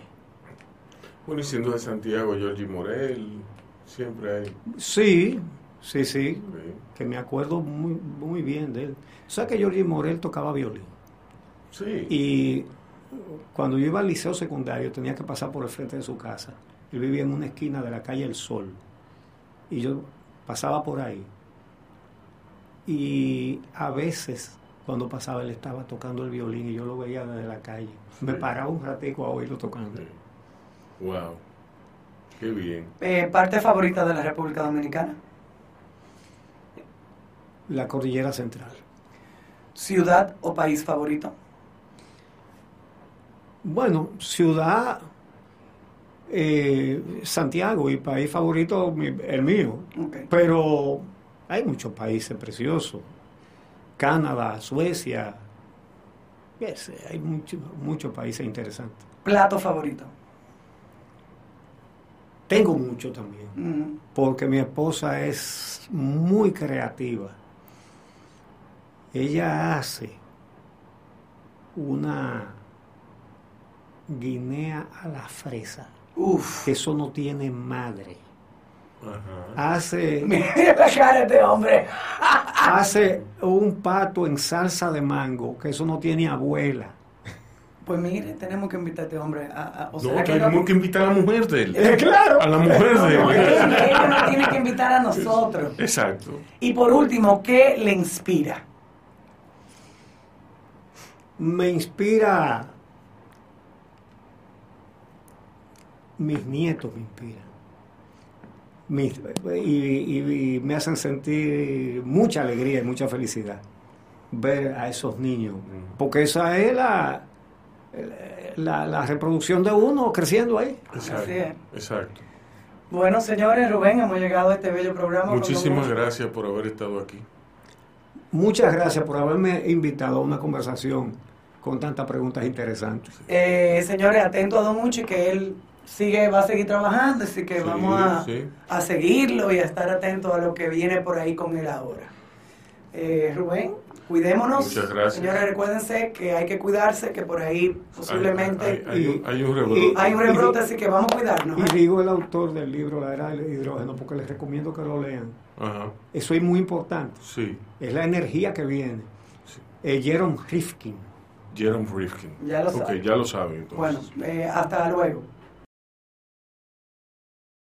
Bueno, y siendo de Santiago, Giorgi Morel, siempre hay. Sí, sí, sí, que me acuerdo muy, muy bien de él. O sea que Jorge Morel tocaba violín. Sí. Y cuando yo iba al liceo secundario tenía que pasar por el frente de su casa. Él vivía en una esquina de la calle El Sol. Y yo pasaba por ahí. Y a veces, cuando pasaba, él estaba tocando el violín y yo lo veía desde la calle. Me paraba un ratico a oírlo tocando. Sí. Wow. Qué bien. Eh, parte favorita de la República Dominicana. La cordillera central. Ciudad o país favorito. Bueno, ciudad, eh, Santiago y país favorito, mi- el mío. Pero hay muchos países preciosos. Canadá, Suecia. hay muchos muchos países interesantes. Plato favorito. Tengo mucho también, porque mi esposa es muy creativa. Ella hace una guinea a la fresa. Uf. Eso no tiene madre. Hace Mira la cara de este hombre. hace un pato en salsa de mango, que eso no tiene abuela. Pues mire, tenemos que invitar a este hombre a... a- o No, que tenemos que invitar a la mujer de él. Eh, claro. A la mujer de él. él, él nos tiene que invitar a nosotros. Exacto. Y por último, ¿qué le inspira? Me inspira. Mis nietos me inspiran. Mis- y, y- y me hacen sentir mucha alegría y mucha felicidad ver a esos niños. Porque esa es la, la, la reproducción de uno creciendo ahí. Exacto. Exacto. Bueno, señores, Rubén, hemos llegado a este bello programa. Muchísimas gracias por haber estado aquí. Muchas gracias por haberme invitado a una conversación con tantas preguntas interesantes. Eh, señores, atento a Don que él sigue, va a seguir trabajando, así que Sí, vamos a, sí. a seguirlo y a estar atentos a lo que viene por ahí con él ahora. Eh, Rubén, cuidémonos. Muchas gracias. Señores, recuérdense que hay que cuidarse, que por ahí posiblemente Hay, hay- hay un, hay un Y- rebrote. hay un rebrote, así que vamos a cuidarnos. Y ¿eh? digo el autor del libro La Era del Hidrógeno porque les recomiendo que lo lean. Ajá. Eso es muy importante. Sí. Es la energía que viene. sí. Eh, Jerome Rifkin. Jerome Rifkin. Ya lo Ok, saben. ya lo saben entonces. Bueno, eh, hasta luego.